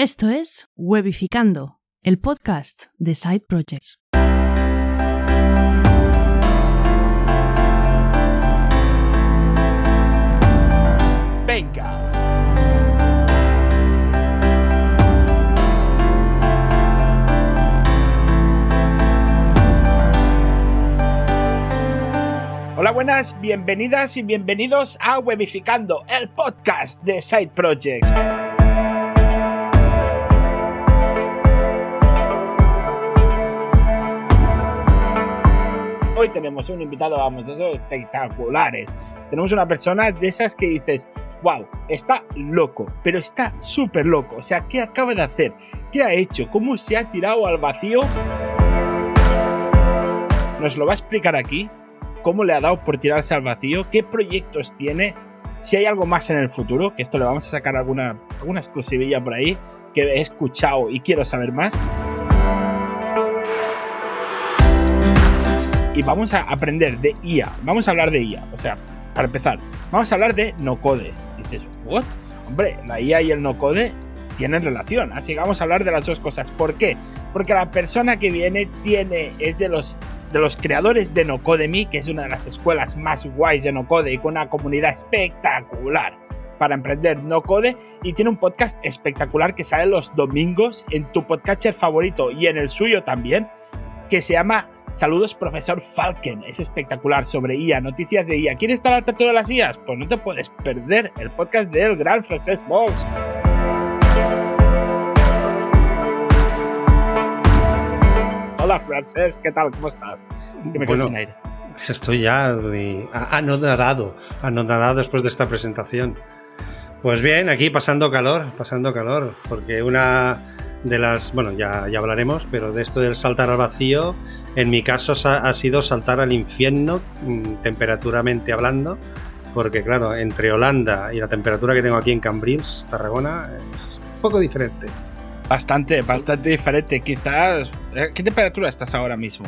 Esto es Webificando, el podcast de Side Projects. Venga. Hola, buenas, bienvenidas y bienvenidos a Webificando, el podcast de Side Projects. Hoy tenemos un invitado, vamos, esos espectaculares. Tenemos una persona de esas que dices, wow, está loco, pero está súper loco. O sea, ¿qué acaba de hacer? ¿Qué ha hecho? ¿Cómo se ha tirado al vacío? Nos lo va a explicar aquí. ¿Cómo le ha dado por tirarse al vacío? ¿Qué proyectos tiene? Si hay algo más en el futuro, que esto le vamos a sacar alguna, alguna exclusivilla por ahí que he escuchado y quiero saber más. Y vamos a aprender de IA. Vamos a hablar de IA. O sea, para empezar, vamos a hablar de no code. dices, ¿what? Hombre, la IA y el no code tienen relación. Así que vamos a hablar de las dos cosas. ¿Por qué? Porque la persona que viene tiene, es de los, de los creadores de No Code Me, que es una de las escuelas más guays de No Code y con una comunidad espectacular para emprender no code y tiene un podcast espectacular que sale los domingos en tu podcatcher favorito y en el suyo también, que se llama Saludos, profesor Falken. Es espectacular sobre IA, noticias de IA. ¿Quieres estar al tanto de las IAs? Pues no te puedes perder el podcast del gran Francesc Box. Hola, Francesc, ¿qué tal? ¿Cómo estás? me bueno, sin aire. Estoy ya anodado, anodado después de esta presentación. Pues bien, aquí pasando calor, pasando calor, porque una de las, bueno, ya, ya hablaremos, pero de esto del saltar al vacío, en mi caso ha sido saltar al infierno, mm, temperaturamente hablando, porque claro, entre Holanda y la temperatura que tengo aquí en Cambrils, Tarragona, es un poco diferente. Bastante, bastante diferente. Quizás. Eh, ¿Qué temperatura estás ahora mismo?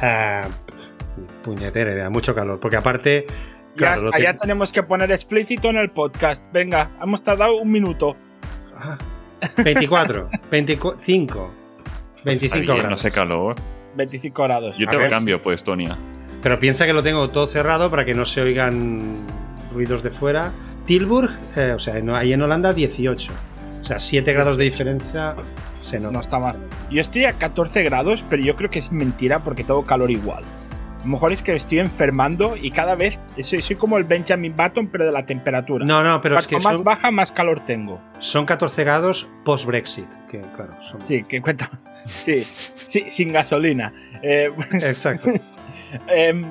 Ah, puñetera, mucho calor. Porque aparte. Claro, ya, tenemos que poner explícito en el podcast. Venga, hemos tardado un minuto. Ah, 24, 25, 25 grados. No sé calor. 25 grados. Yo tengo cambio, pues, Tonia. Pero piensa que lo tengo todo cerrado para que no se oigan ruidos de fuera. Tilburg, eh, o sea, ahí en Holanda, 18. O sea, 7 grados de diferencia se nota. No está mal. Yo estoy a 14 grados, pero yo creo que es mentira porque tengo calor igual. A lo mejor es que me estoy enfermando y cada vez soy, soy como el Benjamin Button, pero de la temperatura. No, no, pero es que. más baja, más calor tengo. Son 14 grados post-Brexit, que claro. Son... Sí, que cuenta. Sí, sí, sin gasolina. Eh, Exacto. eh,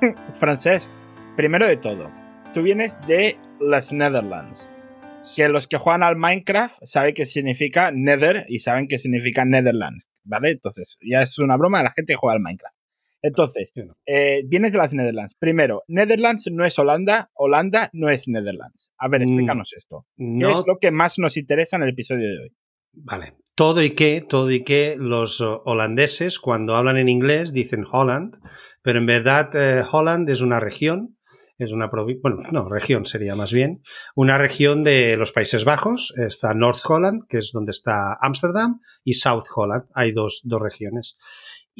Francés, primero de todo, tú vienes de las Netherlands. Que los que juegan al Minecraft saben qué significa Nether y saben qué significa Netherlands, ¿vale? Entonces, ya es una broma de la gente que juega al Minecraft. Entonces, eh, vienes de las Netherlands. Primero, Netherlands no es Holanda, Holanda no es Netherlands. A ver, explícanos esto. ¿Qué es lo que más nos interesa en el episodio de hoy? Vale. Todo y que, todo y que los holandeses, cuando hablan en inglés, dicen Holland, pero en verdad eh, Holland es una región es una provincia, bueno, no, región sería más bien, una región de los Países Bajos, está North Holland, que es donde está Ámsterdam, y South Holland, hay dos, dos regiones.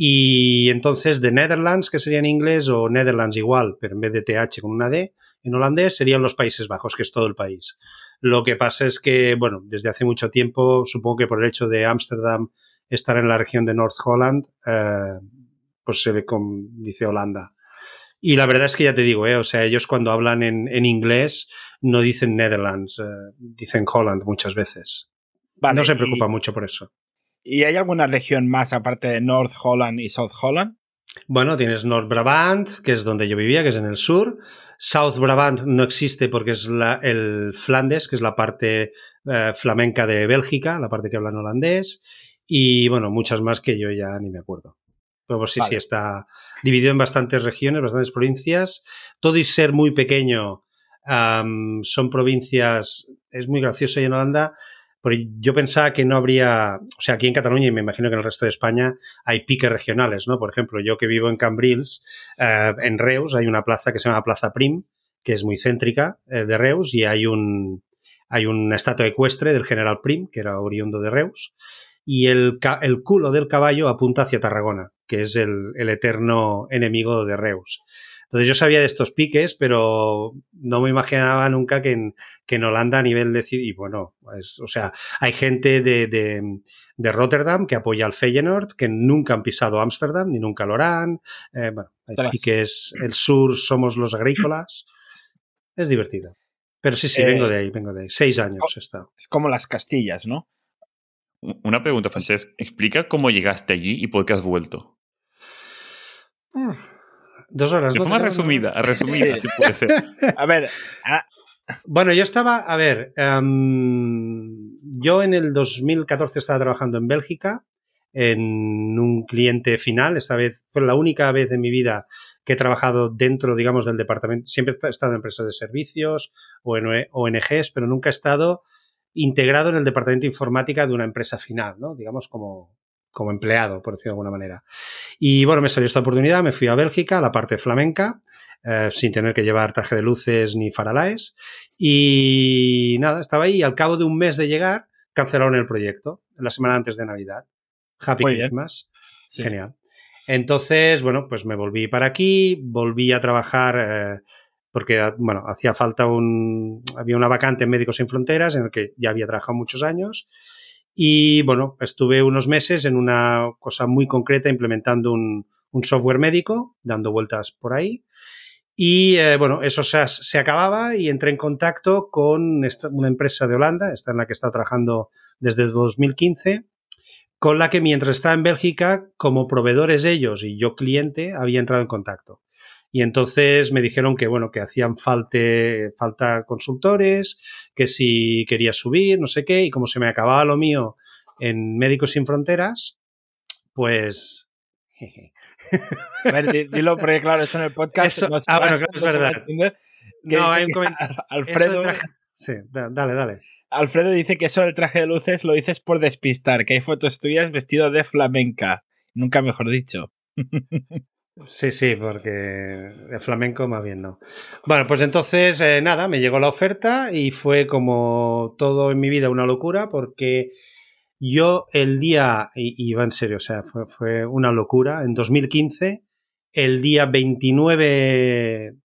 Y entonces de Netherlands, que sería en inglés, o Netherlands igual, pero en vez de TH con una D, en holandés serían los Países Bajos, que es todo el país. Lo que pasa es que, bueno, desde hace mucho tiempo, supongo que por el hecho de Ámsterdam estar en la región de North Holland, eh, pues se le dice Holanda. Y la verdad es que ya te digo, ¿eh? o sea, ellos cuando hablan en, en inglés no dicen Netherlands, eh, dicen Holland muchas veces. no se preocupa mucho por eso. ¿Y hay alguna región más aparte de North Holland y South Holland? Bueno, tienes North Brabant, que es donde yo vivía, que es en el sur. South Brabant no existe porque es la, el Flandes, que es la parte eh, flamenca de Bélgica, la parte que hablan holandés. Y bueno, muchas más que yo ya ni me acuerdo. Pero sí, sí, está dividido en bastantes regiones, bastantes provincias. Todo y ser muy pequeño, son provincias. Es muy gracioso y en Holanda. Porque yo pensaba que no habría, o sea, aquí en Cataluña y me imagino que en el resto de España hay piques regionales, ¿no? Por ejemplo, yo que vivo en Cambrils, eh, en Reus hay una plaza que se llama Plaza Prim, que es muy céntrica eh, de Reus y hay un, hay una estatua ecuestre del general Prim, que era oriundo de Reus, y el, el culo del caballo apunta hacia Tarragona, que es el, el eterno enemigo de Reus. Entonces yo sabía de estos piques, pero no me imaginaba nunca que en, que en Holanda a nivel de... Y bueno, o sea, hay gente de, de, de, Rotterdam que apoya al Feyenoord, que nunca han pisado Ámsterdam, ni nunca lo harán. Eh, bueno, hay piques, el sur somos los agrícolas. Es divertido. Pero sí, sí, vengo eh, de ahí, vengo de ahí. Seis años he estado. Es como las Castillas, ¿no? Una pregunta, Francesc. Explica cómo llegaste allí y por qué has vuelto. Dos horas. De forma resumida, resumida, si puede ser. A ver. Ah. Bueno, yo estaba, a ver, um, yo en el 2014 estaba trabajando en Bélgica en un cliente final. Esta vez fue la única vez en mi vida que he trabajado dentro, digamos, del departamento. Siempre he estado en empresas de servicios o en ONGs, pero nunca he estado integrado en el departamento de informática de una empresa final, ¿no? Digamos como, como empleado, por decirlo de alguna manera. Y bueno, me salió esta oportunidad, me fui a Bélgica, a la parte flamenca, eh, sin tener que llevar traje de luces ni faralaes. Y nada, estaba ahí y al cabo de un mes de llegar, cancelaron el proyecto, la semana antes de Navidad. Happy Christmas. Genial. Entonces, bueno, pues me volví para aquí, volví a trabajar eh, porque, bueno, hacía falta un... Había una vacante en Médicos Sin Fronteras en el que ya había trabajado muchos años y bueno, estuve unos meses en una cosa muy concreta implementando un, software médico, dando vueltas por ahí. Y eh, bueno, eso se, acababa y entré en contacto con una empresa de Holanda, esta en la que he estado trabajando desde 2015, con la que mientras estaba en Bélgica, como proveedores ellos y yo cliente, había entrado en contacto. Y entonces me dijeron que, bueno, que hacían falte, falta consultores, que si quería subir, no sé qué, y como se me acababa lo mío en Médicos Sin Fronteras, pues... A ver, dilo porque claro, eso en el podcast... ah, bueno, claro, es verdad. no, hay un comentario. Alfredo... Sí, dale, dale. Alfredo dice que eso del traje de luces lo dices por despistar, que hay fotos tuyas vestido de flamenca. Nunca mejor dicho. Sí, sí, porque el flamenco más bien no. Bueno, pues entonces eh, nada, me llegó la oferta y fue como todo en mi vida una locura porque yo el día, y, va en serio, o sea, fue, fue, una locura, en 2015, el día 29,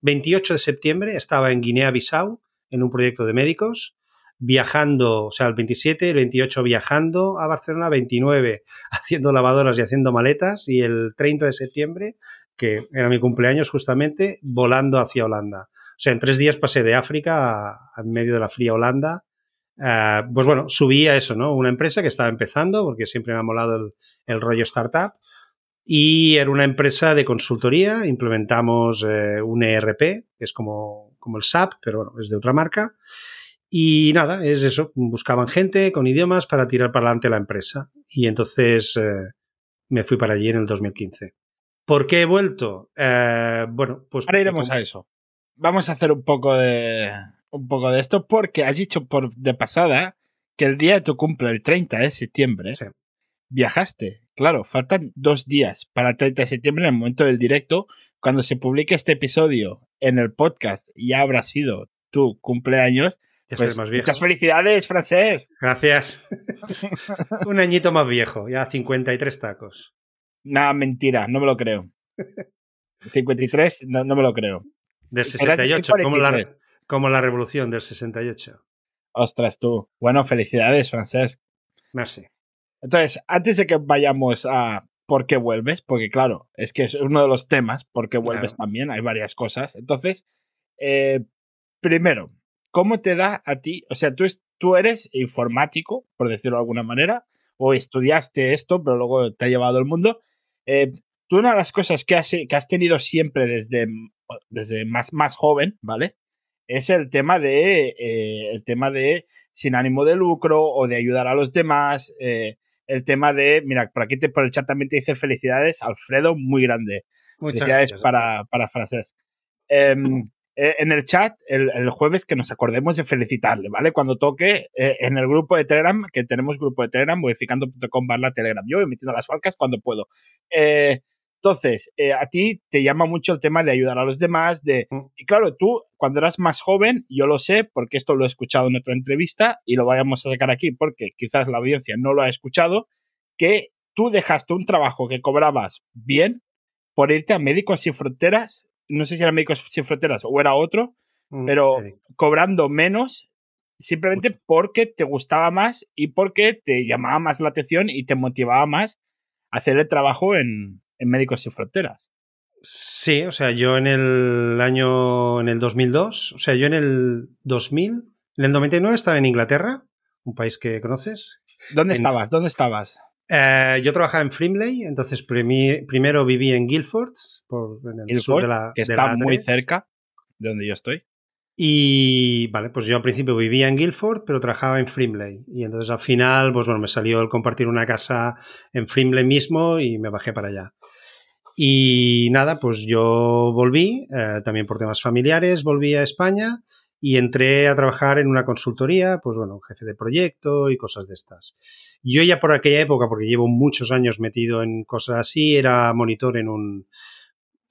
28 de septiembre estaba en Guinea-Bissau en un proyecto de médicos viajando, o sea, el 27, el 28 viajando a Barcelona, 29 haciendo lavadoras y haciendo maletas y el 30 de septiembre, que era mi cumpleaños justamente, volando hacia Holanda. O sea, en tres días pasé de África a, medio de la fría Holanda. Uh, pues bueno, subí a eso, ¿no? Una empresa que estaba empezando, porque siempre me ha molado el, el rollo startup. Y era una empresa de consultoría, implementamos eh, un ERP, que es como, como el SAP, pero bueno, es de otra marca. Y nada, es eso, buscaban gente con idiomas para tirar para adelante la empresa. Y entonces eh, me fui para allí en el 2015. ¿Por qué he vuelto? Eh, bueno, pues... Ahora iremos a eso. Vamos a hacer un poco de, un poco de esto porque has dicho por de pasada que el día de tu cumple, el 30 de septiembre, viajaste. Claro, faltan dos días para el 30 de septiembre, en el momento del directo. Cuando se publique este episodio en el podcast, ya habrá sido tu cumpleaños pues, muchas felicidades, Francés. Gracias. Un añito más viejo, ya 53 tacos. Nada, mentira, no me lo creo. 53, no, no me lo creo. Del 68, como la, como la revolución del 68. Ostras, tú. Bueno, felicidades, Francés. Merci. Entonces, antes de que vayamos a por qué vuelves, porque claro, es que es uno de los temas, por qué vuelves también, hay varias cosas. Entonces, eh, primero, ¿cómo te da a ti? O sea, tú, tú eres informático, por decirlo de alguna manera, o estudiaste esto, pero luego te ha llevado al mundo. Eh, tú una de las cosas que has, que has tenido siempre desde, desde más, más joven, ¿vale? Es el tema de, eh, el tema de sin ánimo de lucro o de ayudar a los demás. Eh, el tema de, mira, por aquí te, por el chat también te dice felicidades, Alfredo, muy grande. Muchas felicidades gracias. para, para Francés. Eh, en el chat el, jueves que nos acordemos de felicitarle, ¿vale? Cuando toque eh, en el grupo de Telegram, que tenemos grupo de Telegram, modificando.com barra Telegram. Yo voy metiendo las falcas cuando puedo. Eh, entonces, a ti te llama mucho el tema de ayudar a los demás, de... Mm. Y claro, tú cuando eras más joven, yo lo sé porque esto lo he escuchado en otra entrevista y lo vayamos a sacar aquí porque quizás la audiencia no lo ha escuchado, que tú dejaste un trabajo que cobrabas bien por irte a Médicos Sin Fronteras, no sé si era Médicos Sin Fronteras o era otro, Mm, pero cobrando menos simplemente porque te gustaba más y porque te llamaba más la atención y te motivaba más a hacer el trabajo en, en Médicos Sin Fronteras. Sí, o sea, yo en el año, en el 2002, o sea, yo en el 2000, en el 99 estaba en Inglaterra, un país que conoces. ¿Dónde En- estabas? ¿Dónde estabas? Eh, yo trabajaba en Frimley, entonces primi- primero viví en Guildford, por, en el sur Guildford, de la que de está la muy A3. cerca de donde yo estoy. Y vale, pues yo al principio vivía en Guildford, pero trabajaba en Frimley. Y entonces al final, pues bueno, me salió el compartir una casa en Frimley mismo y me bajé para allá. Y nada, pues yo volví, eh, también por temas familiares, volví a España y entré a trabajar en una consultoría, pues bueno, jefe de proyecto y cosas de estas. Yo ya por aquella época, porque llevo muchos años metido en cosas así, era monitor en un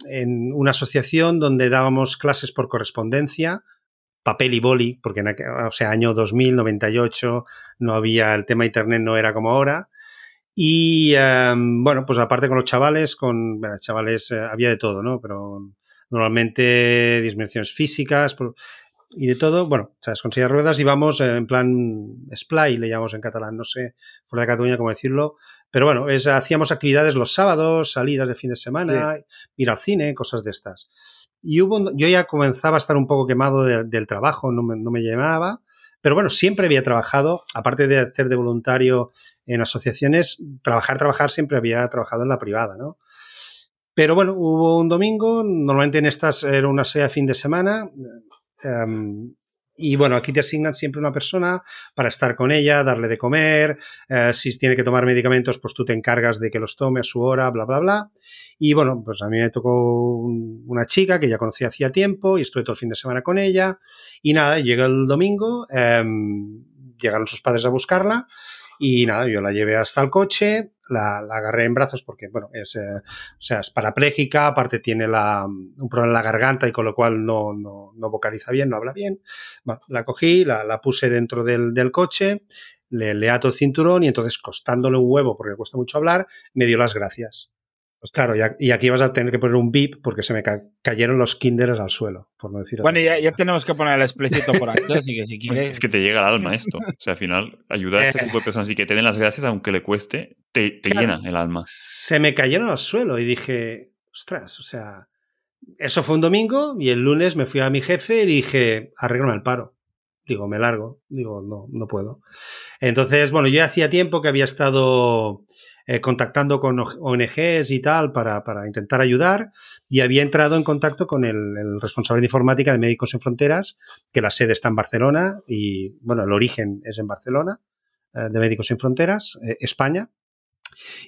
en una asociación donde dábamos clases por correspondencia, papel y boli, porque en aquel, o sea, año 2000, 98, no había, el tema internet no era como ahora. Y eh, bueno, pues aparte con los chavales, con chavales eh, había de todo, ¿no? Pero normalmente disminuciones físicas y de todo. Bueno, sabes, con silla de ruedas íbamos eh, en plan splay, le llamamos en catalán, no sé, fuera de Cataluña cómo decirlo. Pero bueno, es, hacíamos actividades los sábados, salidas de fin de semana, ir al cine, cosas de estas. Y hubo, yo ya comenzaba a estar un poco quemado de- del trabajo, no me, no me llamaba. Pero bueno, siempre había trabajado, aparte de hacer de voluntario en asociaciones, trabajar, trabajar, siempre había trabajado en la privada, ¿no? Pero bueno, hubo un domingo, normalmente en estas era una serie de fin de semana, em, y bueno, aquí te asignan siempre una persona para estar con ella, darle de comer, eh, si tiene que tomar medicamentos, pues tú te encargas de que los tome a su hora, bla, bla, bla. Y bueno, pues a mí me tocó un- una chica que ya conocía hacía tiempo y estuve todo el fin de semana con ella. Y nada, llega el domingo, em, llegaron sus padres a buscarla y nada, yo la llevé hasta el coche, la, la agarré en brazos porque, bueno, es, eh, o sea, es parapléjica, aparte tiene la, un problema en la garganta y con lo cual no, no, no vocaliza bien, no habla bien. La cogí, la, la puse dentro del, del coche, le, le ato el cinturón y entonces costándole un huevo porque le cuesta mucho hablar, me dio las gracias. Pues claro, y, aquí vas a tener que poner un bip porque se me ca- cayeron los kinders al suelo, por no decir Bueno, ya, tenemos que poner el explícito por aquí, así que si quieres... es que te llega al alma esto. O sea, al final, ayudar a este tipo de personas y que te den las gracias, aunque le cueste, te, te Claro. llena el alma. se me cayeron al suelo y dije, ostras, o sea, eso fue un domingo y el lunes me fui a mi jefe y dije, arréglame el paro. Digo, me largo. Digo, no, no puedo. Entonces, bueno, yo ya hacía tiempo que había estado eh, contactando con ONGs y tal para, para intentar ayudar y había entrado en contacto con el, responsable de informática de Médicos Sin Fronteras, que la sede está en Barcelona y, bueno, el origen es en Barcelona, eh, de Médicos Sin Fronteras, eh, España.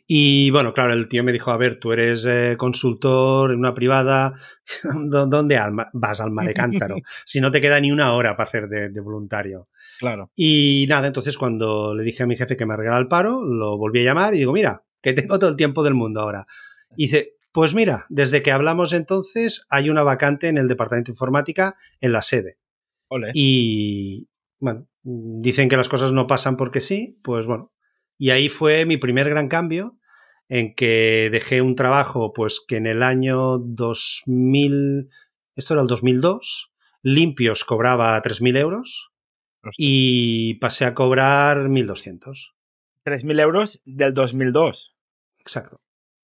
Y bueno, claro, el tío me dijo, a ver, tú eres eh, consultor en una privada, ¿dó- ¿dónde vas al mar de cántaro? si no te queda ni una hora para hacer de, de voluntario. Claro. Y nada, entonces cuando le dije a mi jefe que me arreglara el paro, lo volví a llamar y digo, mira, que tengo todo el tiempo del mundo ahora. Y dice, pues mira, desde que hablamos entonces hay una vacante en el departamento de informática en la sede. Y bueno, dicen que las cosas no pasan porque sí, pues bueno. Y ahí fue mi primer gran cambio en que dejé un trabajo, pues que en el año 2000, esto era el 2002, limpios cobraba 3.000 euros Hostia. y pasé a cobrar 1.200. 3.000 euros del 2002, Exacto.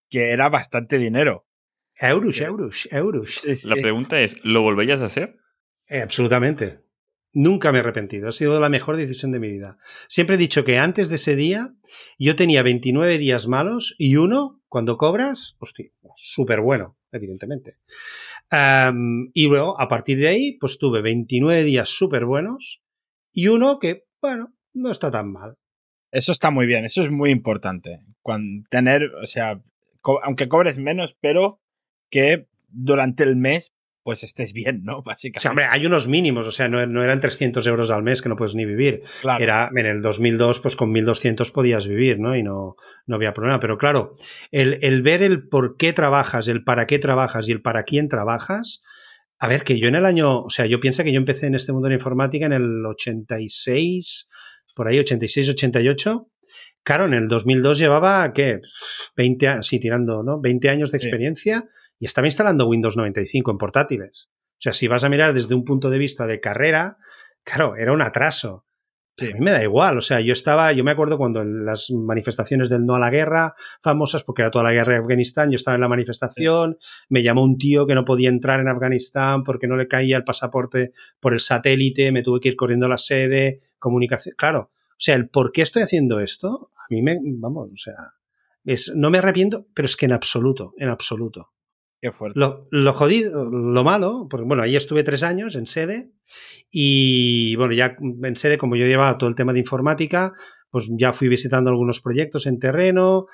que era bastante dinero. Euros, euros, euros. Sí, sí. La pregunta es, ¿lo volverías a hacer? Eh, absolutamente. Nunca me he arrepentido. Ha sido la mejor decisión de mi vida. Siempre he dicho que antes de ese día yo tenía 29 días malos y uno, cuando cobras, hostia, súper bueno, evidentemente. Y luego, a partir de ahí, pues tuve 29 días súper buenos y uno que, bueno, no está tan mal. Eso está muy bien, eso es muy importante. Cuando tener, o sea, aunque cobres menos, pero que durante el mes pues estés bien, ¿no? O Básicamente. sea, hombre, hay unos mínimos, o sea, no, no eran 300 euros al mes que no puedes ni vivir. claro. Era en el 2002, pues con 1200 podías vivir, ¿no? Y no, no había problema. Pero claro, el, el ver el por qué trabajas, el para qué trabajas y el para quién trabajas, A ver, que yo en el año, o sea, yo pienso que yo empecé en este mundo de la informática en el 86, por ahí 86, 88. Claro, en el 2002 llevaba, ¿qué? 20 años, sí, tirando, ¿no? 20 años de experiencia y estaba instalando Windows 95 en portátiles. O sea, si vas a mirar desde un punto de vista de carrera, claro, era un atraso. A mí me da igual, o sea, yo estaba, yo me acuerdo cuando en las manifestaciones del no a la guerra, famosas, porque era toda la guerra de Afganistán, yo estaba en la manifestación, me llamó un tío que no podía entrar en Afganistán porque no le caía el pasaporte por el satélite, me tuve que ir corriendo a la sede, comunicación, claro, o sea, el por qué estoy haciendo esto, a mí me, vamos, o sea, es, no me arrepiento, pero es que en absoluto, en absoluto. Qué fuerte. Lo, lo, jodido, lo malo, porque bueno, ahí estuve tres años en sede y bueno, ya en sede, como yo llevaba todo el tema de informática, pues ya fui visitando algunos proyectos en terreno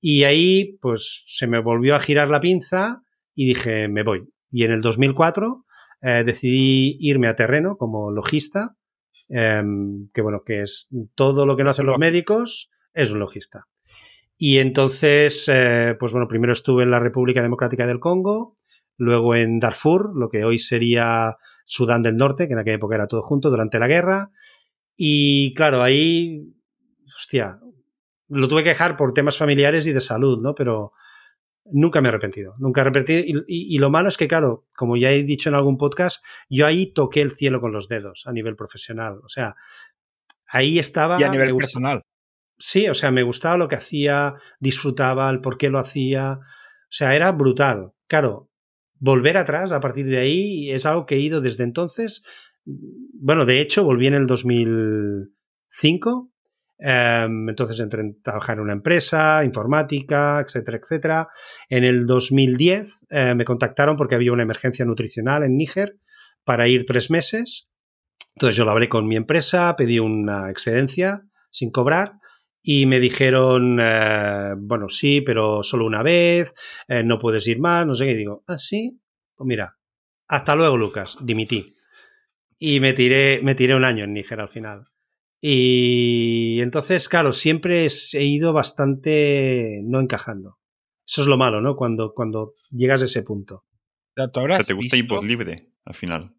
y ahí pues se me volvió a girar la pinza y dije, me voy. Y en el 2004 eh, decidí irme a terreno como logista, eh, que bueno, que es todo lo que no hacen los médicos, es un logista. Y entonces, eh, pues bueno, primero estuve en la República Democrática del Congo, luego en Darfur, lo que hoy sería Sudán del Norte, que en aquella época era todo junto durante la guerra. Y claro, ahí, hostia, lo tuve que dejar por temas familiares y de salud, ¿no? Pero nunca me he arrepentido, nunca he arrepentido. Y, y, y, lo malo es que, claro, como ya he dicho en algún podcast, yo ahí toqué el cielo con los dedos a nivel profesional. O sea, ahí estaba. Y a nivel personal. Sí, o sea, me gustaba lo que hacía, disfrutaba el por qué lo hacía. O sea, era brutal. Claro, volver atrás a partir de ahí es algo que he ido desde entonces. Bueno, de hecho, volví en el 2005. Eh, entonces entré a trabajar en una empresa, informática, etcétera, etcétera. En el 2010 eh, me contactaron porque había una emergencia nutricional en Níger para ir tres meses. Entonces yo lo hablé con mi empresa, pedí una excedencia sin cobrar y me dijeron, eh, bueno, sí, pero solo una vez, eh, no puedes ir más, no sé qué. Y digo, ah, sí, pues mira, hasta luego, Lucas, dimití. Y me tiré, me tiré un año en Níger al final. Y entonces, claro, siempre he ido bastante no encajando. Eso es lo malo, ¿no? Cuando, cuando llegas a ese punto. O sea, te gusta ir por libre, al final.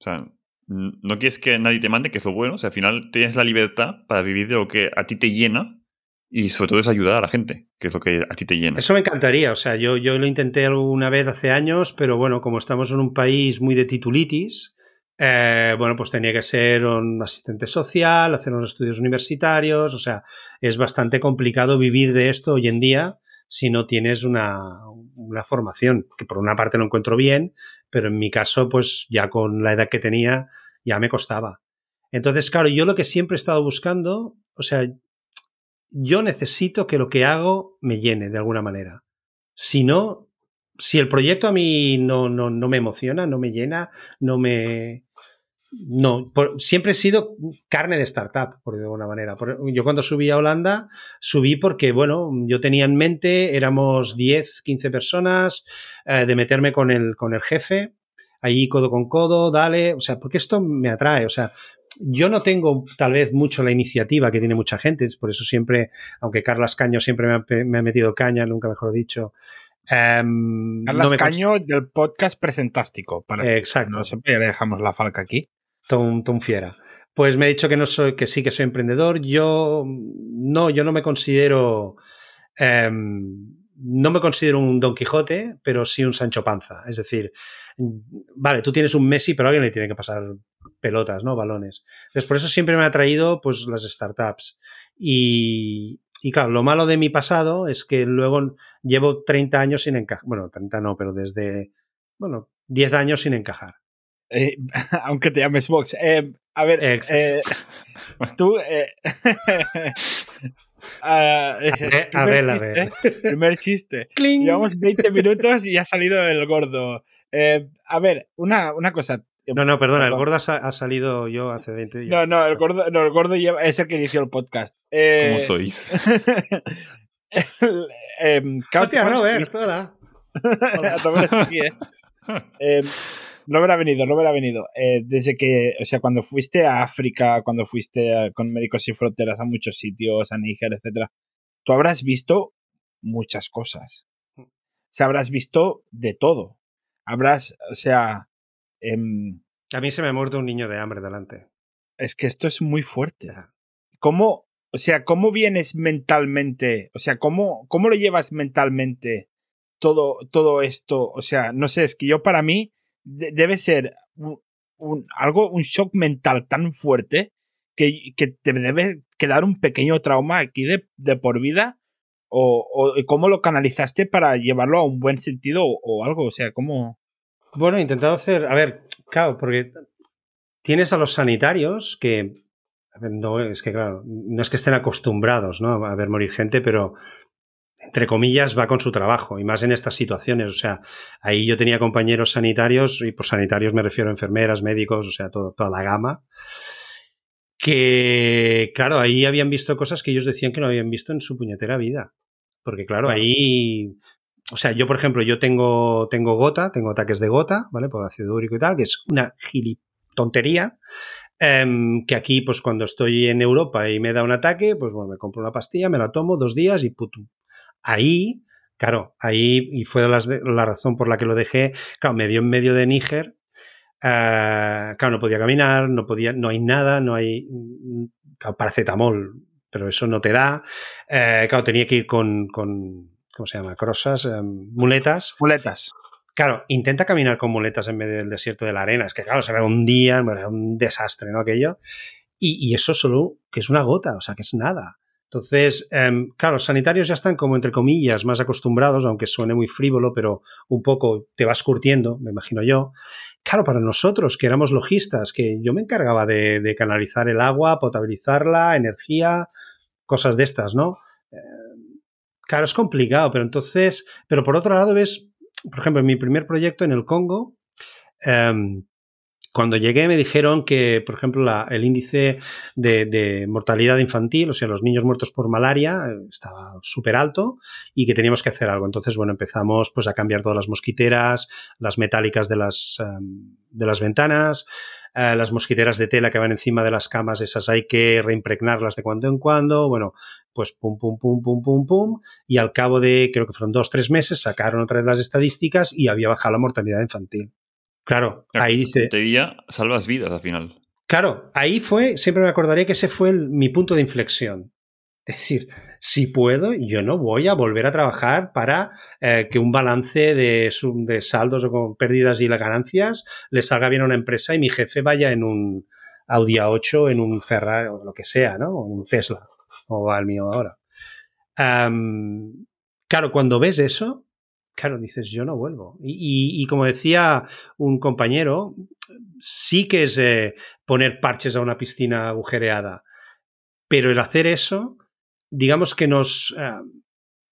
O sea, no quieres que nadie te mande, que es lo bueno. O sea, al final tienes la libertad para vivir de lo que a ti te llena y sobre todo es ayudar a la gente, que es lo que a ti te llena. Eso me encantaría. O sea, yo, yo lo intenté alguna vez hace años, pero bueno, como estamos en un país muy de titulitis, eh, bueno, pues tenía que ser un asistente social, hacer unos estudios universitarios. O sea, es bastante complicado vivir de esto hoy en día si no tienes una, una, formación, que por una parte lo encuentro bien, pero en mi caso, pues ya con la edad que tenía, ya me costaba. Entonces, claro, yo lo que siempre he estado buscando, o sea, yo necesito que lo que hago me llene de alguna manera. Si no, si el proyecto a mí no, no, no me emociona, no me llena, no me, no, por, siempre he sido carne de startup, por de alguna manera. Por, yo cuando subí a Holanda, subí porque, bueno, yo tenía en mente, éramos 10, 15 personas, eh, de meterme con el, con el jefe, ahí codo con codo, dale, o sea, porque esto me atrae, o sea, yo no tengo tal vez mucho la iniciativa que tiene mucha gente, por eso siempre, aunque Carlas Caño siempre me ha, me ha metido caña, nunca mejor dicho, Um, Carlas no Caño del podcast Presentástico. Para Exacto. No siempre le dejamos la falca aquí. Tom, Tom, Fiera. Pues me he dicho que no soy, que sí que soy emprendedor. Yo no, yo no me considero, eh, no me considero un Don Quijote, pero sí un Sancho Panza. Es decir, vale, tú tienes un Messi, pero alguien le tiene que pasar pelotas, ¿no? Balones. Entonces, por eso siempre me ha traído, pues, las startups. Y, y claro, lo malo de mi pasado es que luego llevo 30 años sin encajar. Bueno, 30 no, pero desde, bueno, 10 años sin encajar. Eh, aunque te llames Vox. Eh, a ver, eh, tú. Uh, a ver, a ver. Primer chiste. Llevamos 20 minutos y ha salido el gordo. a ver, una, una cosa. No, no, perdona, el gordo ha, salido yo hace 20 días. No, no, el gordo, no, el gordo lleva, es el que inició el podcast. ¿Cómo sois? eh, Hostia, Robert, hola. hola. Está aquí, ¿eh? No habrá venido, no habrá venido. Eh, desde que, o sea, cuando fuiste a África, cuando fuiste a, con Médicos Sin Fronteras a muchos sitios, a Níger, etcétera, tú habrás visto muchas cosas. O sea, habrás visto de todo. Habrás, o sea, Em, a mí se me ha muerto un niño de hambre delante. Es que esto es muy fuerte. ¿Cómo, o sea, cómo vienes mentalmente? O sea, ¿cómo, cómo lo llevas mentalmente todo, todo esto? O sea, no sé, es que yo para mí debe ser un, algo, un shock mental tan fuerte que, que, te debe quedar un pequeño trauma aquí de, de por vida. O, o, cómo lo canalizaste para llevarlo a un buen sentido o, o algo? O sea, ¿cómo...? Bueno, he intentado hacer, a ver, claro, porque tienes a los sanitarios que, no es que claro, no es que estén acostumbrados ¿no? a ver morir gente, pero entre comillas va con su trabajo y más en estas situaciones. O sea, ahí yo tenía compañeros sanitarios y por sanitarios me refiero a enfermeras, médicos, o sea, todo, toda la gama. Que, claro, ahí habían visto cosas que ellos decían que no habían visto en su puñetera vida. Porque, claro, ahí o sea, yo, por ejemplo, yo tengo, tengo gota, tengo ataques de gota, ¿vale? Por ácido úrico y tal, que es una tontería. Eh, que aquí, pues cuando estoy en Europa y me da un ataque, pues bueno, me compro una pastilla, me la tomo dos días y puto. Ahí, claro, ahí, y fue la, la razón por la que lo dejé, claro, me dio en medio de Níger, Uh, claro, no podía caminar, no podía, no hay nada, no hay claro, paracetamol, pero eso no te da. Uh, claro, tenía que ir con, con ¿cómo se llama? Crosas, uh, muletas. Muletas. Claro, intenta caminar con muletas en medio del desierto de la arena. Es que, claro, se ve un día, un desastre, ¿no? Aquello. Y, y, eso solo que es una gota, o sea, que es nada. Entonces, eh, claro, los sanitarios ya están como, entre comillas, más acostumbrados, aunque suene muy frívolo, pero un poco te vas curtiendo, me imagino yo. Claro, para nosotros, que éramos logistas, que yo me encargaba de, canalizar el agua, potabilizarla, energía, cosas de estas, ¿no? Eh, claro, es complicado, pero entonces, pero por otro lado ves por ejemplo, en mi primer proyecto en el Congo, eh, cuando llegué me dijeron que, por ejemplo, la, el índice de, mortalidad infantil, o sea, los niños muertos por malaria, estaba súper alto y que teníamos que hacer algo. Entonces, bueno, empezamos pues a cambiar todas las mosquiteras, las metálicas de las, um, de las ventanas, uh, las mosquiteras de tela que van encima de las camas, esas hay que reimpregnarlas de cuando en cuando. Bueno, pues pum, pum, pum, pum, pum, pum. Y al cabo de, creo que fueron dos, tres meses, sacaron otra vez las estadísticas y había bajado la mortalidad infantil. Claro, ahí dice. Día salvas vidas al final. Claro, ahí fue, siempre me acordaré que ese fue el, mi punto de inflexión. Es decir, si puedo, yo no voy a volver a trabajar para eh, que un balance de, de, saldos o con pérdidas y las ganancias le salga bien a una empresa y mi jefe vaya en un Audi A8, en un Ferrari o lo que sea, ¿no? O un Tesla, o al mío ahora. Um, claro, cuando ves eso, claro, dices, yo no vuelvo. Y, como decía un compañero, sí que es eh, poner parches a una piscina agujereada, pero el hacer eso, digamos que nos, eh,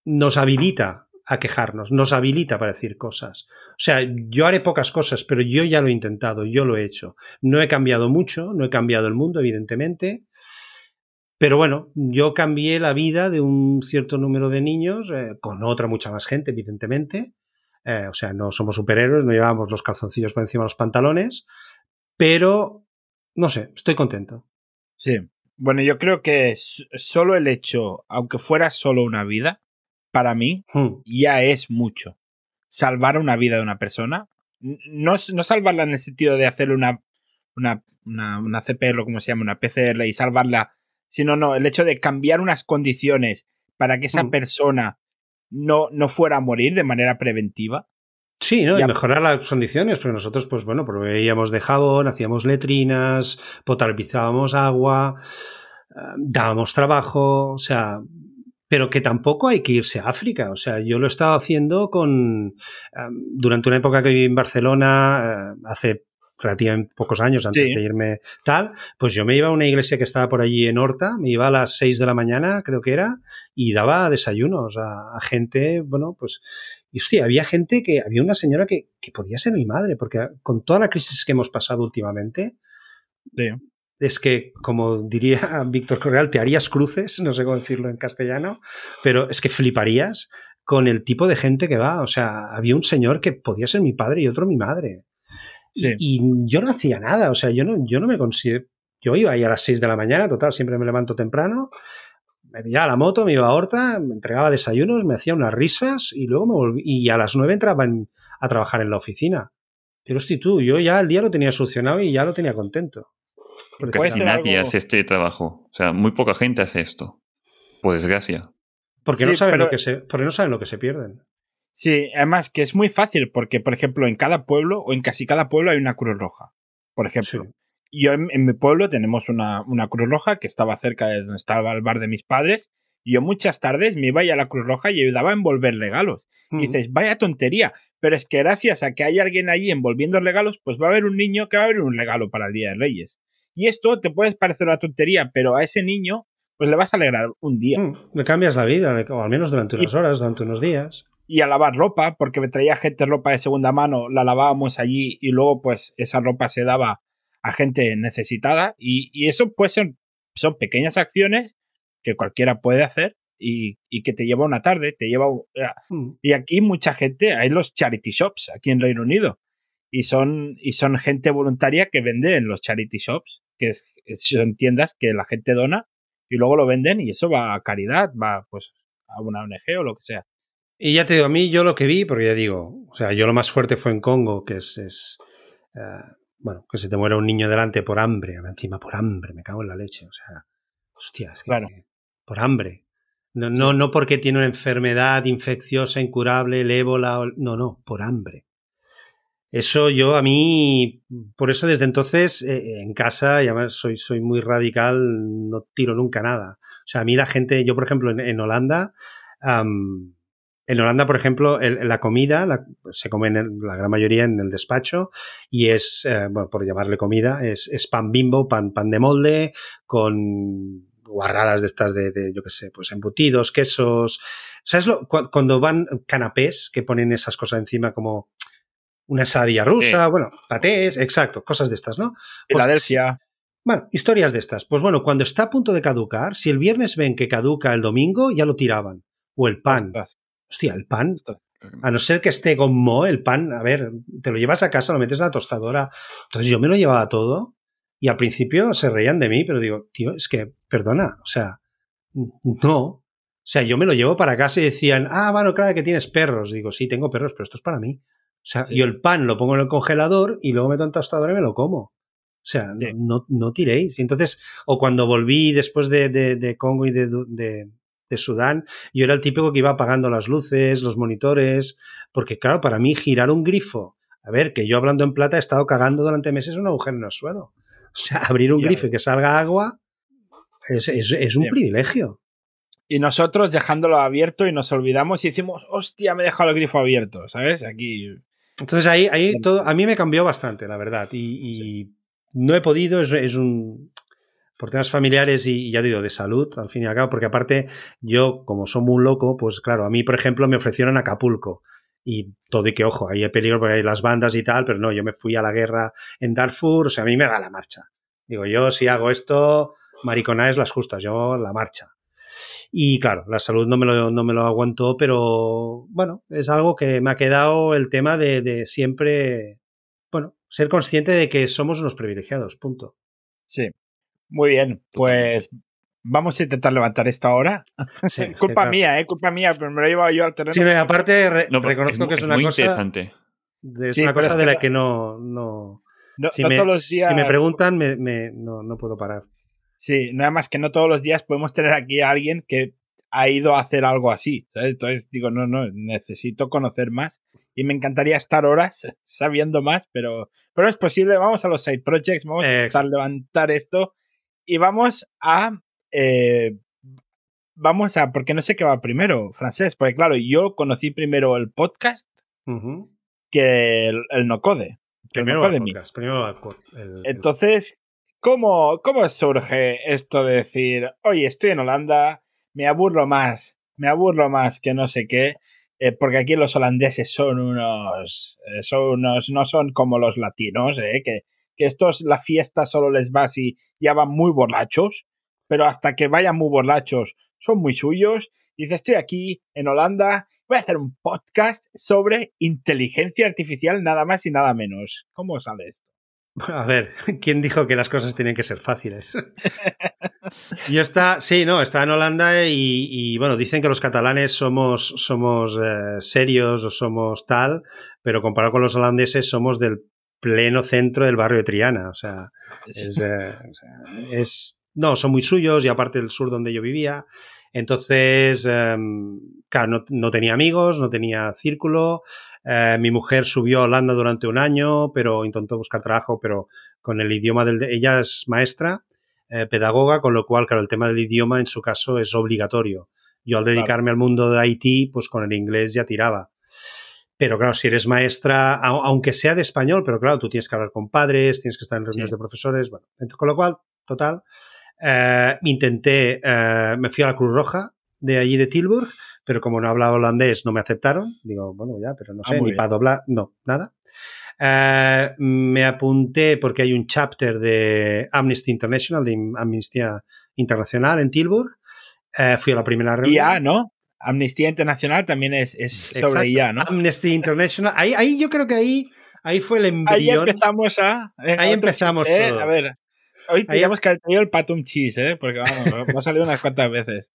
nos habilita a quejarnos, nos habilita para decir cosas. O sea, yo haré pocas cosas, pero yo ya lo he intentado, yo lo he hecho. No he cambiado mucho, no he cambiado el mundo, evidentemente, pero bueno, yo cambié la vida de un cierto número de niños, eh, con otra mucha más gente, evidentemente. Eh, o sea, no somos superhéroes, no llevamos los calzoncillos por encima de los pantalones, pero no sé, estoy contento. Sí. Bueno, yo creo que solo el hecho, aunque fuera solo una vida, para mí hmm. ya es mucho. Salvar una vida de una persona, no, no salvarla en el sentido de hacerle una, una, una, una CPR o como se llama, una PCR y salvarla sino no, el hecho de cambiar unas condiciones para que esa mm. persona no, no fuera a morir de manera preventiva. Sí, ¿no? Y mejorar las condiciones, porque nosotros, pues bueno, proveíamos de jabón, hacíamos letrinas, potabilizábamos agua, eh, dábamos trabajo, o sea, pero que tampoco hay que irse a África. O sea, yo lo he estado haciendo con. Um, durante una época que viví en Barcelona, uh, hace relativamente pocos años antes sí. de irme tal, pues yo me iba a una iglesia que estaba por allí en Horta, me iba a las 6 de la mañana, creo que era, y daba desayunos a, a gente, bueno, pues, y hostia, había gente que, había una señora que, que, podía ser mi madre, porque con toda la crisis que hemos pasado últimamente, sí. es que, como diría Víctor Correal, te harías cruces, no sé cómo decirlo en castellano, pero es que fliparías con el tipo de gente que va, o sea, había un señor que podía ser mi padre y otro mi madre. Sí. Y, y, yo no hacía nada, o sea, yo no, yo no me considero. Yo iba ahí a las 6 de la mañana, total, siempre me levanto temprano, me pillaba la moto, me iba a Horta, me entregaba desayunos, me hacía unas risas y luego me volví. Y a las 9 entraba en, a trabajar en la oficina. Pero hosti tú, yo ya el día lo tenía solucionado y ya lo tenía contento. Casi nadie algo- hace este trabajo. O sea, muy poca gente hace esto. Por desgracia. Porque, Sí, no saben pero- lo que se, porque no saben lo que se pierden. Sí, además que es muy fácil porque, por ejemplo, en cada pueblo o en casi cada pueblo hay una Cruz Roja. Por ejemplo, Sí. yo en, en mi pueblo tenemos una, una Cruz Roja que estaba cerca de donde estaba el bar de mis padres. Y yo muchas tardes me iba a ir a la Cruz Roja y ayudaba a envolver regalos. Y Mm. dices, vaya tontería. Pero es que gracias a que hay alguien allí envolviendo regalos, pues va a haber un niño que va a haber un regalo para el Día de Reyes. Y esto te puede parecer una tontería, pero a ese niño, pues le vas a alegrar un día. Mm, Le cambias la vida, o al menos durante Y- unas horas, durante unos días. Y a lavar ropa, porque me traía gente ropa de segunda mano, la lavábamos allí y luego pues esa ropa se daba a gente necesitada y, y eso pues son, son pequeñas acciones que cualquiera puede hacer y, y que te lleva una tarde, te lleva... eh, Mm. Y aquí mucha gente, hay los charity shops aquí en Reino Unido y son, y son gente voluntaria que vende en los charity shops, que es- son tiendas que la gente dona y luego lo venden y eso va a caridad, va pues a una ONG o lo que sea. Y ya te digo, a mí yo lo que vi, porque ya digo, o sea, yo lo más fuerte fue en Congo, que es, es, eh, bueno, que se te muera un niño delante por hambre, encima por hambre, me cago en la leche, o sea, hostia, es que Claro. por hambre. No, no, no porque tiene una enfermedad infecciosa, incurable, el ébola, no, no, por hambre. Eso yo a mí, por eso desde entonces eh, en casa, y además soy, soy muy radical, no tiro nunca nada. O sea, a mí la gente, yo por ejemplo en, en Holanda, en Holanda, por ejemplo, el- la comida la- se come en el- la gran mayoría en el despacho y es, eh, bueno, por llamarle comida, es, es pan bimbo, pan, pan de molde, con guarradas de estas de, de, yo qué sé, pues embutidos, quesos. ¿Sabes lo, cu- cuando van canapés que ponen esas cosas encima como una ensaladilla rusa, bueno, patés, exacto, cosas de estas, ¿no? Pues, Filadelfia. bueno, historias de estas. Pues bueno, cuando está a punto de caducar, si el viernes ven que caduca el domingo, ya lo tiraban. O el pan. Hostia, el pan. A no ser que esté con mo, el pan, a ver, te lo llevas a casa, lo metes en la tostadora. Entonces yo me lo llevaba todo y al principio se reían de mí, pero digo, tío, es que, perdona, o sea, no. O sea, yo me lo llevo para casa y decían, ah, bueno, claro que tienes perros. Digo, sí, tengo perros, pero esto es para mí. O sea, Sí. yo el pan lo pongo en el congelador y luego meto en tostadora y me lo como. O sea, no, no, no tiréis. Y entonces, o cuando volví después de, de- de Congo y de, de- de Sudán, yo era el típico que iba apagando las luces, los monitores, porque claro, para mí girar un grifo, a ver, que yo hablando en plata he estado cagando durante meses un agujero en el suelo. O sea, abrir un Ya grifo y que salga agua es, es- es un Bien. privilegio. Y nosotros dejándolo abierto y nos olvidamos y decimos, hostia, me he dejado el grifo abierto, ¿sabes? Aquí. Entonces ahí, ahí todo, a mí me cambió bastante, la verdad. Y, y no he podido, es, es un. Por temas familiares y, ya digo, de salud, al fin y al cabo, porque aparte yo, como soy muy loco, pues claro, a mí, por ejemplo, me ofrecieron Acapulco. Y todo y que, ojo, ahí hay peligro porque hay las bandas y tal, pero no, yo me fui a la guerra en Darfur, o sea, a mí me da la marcha. Digo, yo si hago esto, mariconaes las justas, yo la marcha. Y claro, la salud no me lo, no me lo aguantó, pero bueno, es algo que me ha quedado el tema de, de siempre, bueno, ser consciente de que somos unos privilegiados, punto. Sí. Muy bien. Pues vamos a intentar levantar esto ahora. Sí, es culpa claro. mía, ¿eh? Culpa mía, pero me lo he llevado yo al terreno. Sí, no, y aparte re- No, pero reconozco mu- que es una muy cosa, interesante. es Sí, una pero cosa es de la que no, no, No, si, no me, todos los días. si me preguntan, me, me- no, no puedo parar. Sí, nada más que no todos los días podemos tener aquí a alguien que ha ido a hacer algo así. ¿sabes? Entonces digo, no, no, necesito conocer más. Y me encantaría estar horas sabiendo más, pero, pero es posible. Vamos a los side projects, vamos a Eh, intentar levantar esto y vamos a. eh, vamos a. Porque no sé qué va primero, francés. Porque claro, yo conocí primero el podcast que el, el no code. que el Primero no code el me. podcast, primero el- Entonces, ¿cómo, ¿cómo surge esto de decir, oye, estoy en Holanda, me aburro más, me aburro más que no sé qué? eh, porque aquí los holandeses son unos, eh, son unos, no son como los latinos, eh, que, que estos, la fiesta solo les va si ya van muy borrachos, pero hasta que vayan muy borrachos son muy suyos. Dice, estoy aquí en Holanda, voy a hacer un podcast sobre inteligencia artificial, nada más y nada menos. ¿Cómo sale esto? A ver, ¿quién dijo que las cosas tienen que ser fáciles? Yo está, sí, no, está en Holanda y, y, bueno, dicen que los catalanes somos, somos eh, serios o somos tal, pero comparado con los holandeses somos del pleno centro del barrio de Triana. O sea, es, eh, o sea, es no, son muy suyos y aparte del sur donde yo vivía. Entonces, em, claro, no, no, tenía amigos, no tenía círculo. Eh, mi mujer subió a Holanda durante un año, pero intentó buscar trabajo, pero con el idioma del... Ella es maestra, eh, pedagoga, con lo cual, claro, el tema del idioma en su caso es obligatorio. Yo al dedicarme al mundo de IT, pues con el inglés ya tiraba. Pero claro, si eres maestra, aunque sea de español, pero claro, tú tienes que hablar con padres, tienes que estar en reuniones de profesores, bueno, con lo cual, total, eh, intenté, eh, me fui a la Cruz Roja de allí de Tilburg, pero como no hablaba holandés no me aceptaron. Digo, bueno, ya, pero no ah, sé, ni para doblar, no, nada. Eh, me apunté porque hay un chapter de Amnesty International, de Amnistía Internacional en Tilburg. fui a la primera reunión. IA, ¿no? Amnistía Internacional también es, es sobre IA, ¿no? Amnesty International. Ahí, ahí yo creo que ahí, ahí fue el embrión. Ahí empezamos a. ahí empezamos todo. A ver, Hoy teníamos que haber tenido el patum cheese, ¿eh? Porque vamos, va a salir unas cuantas veces.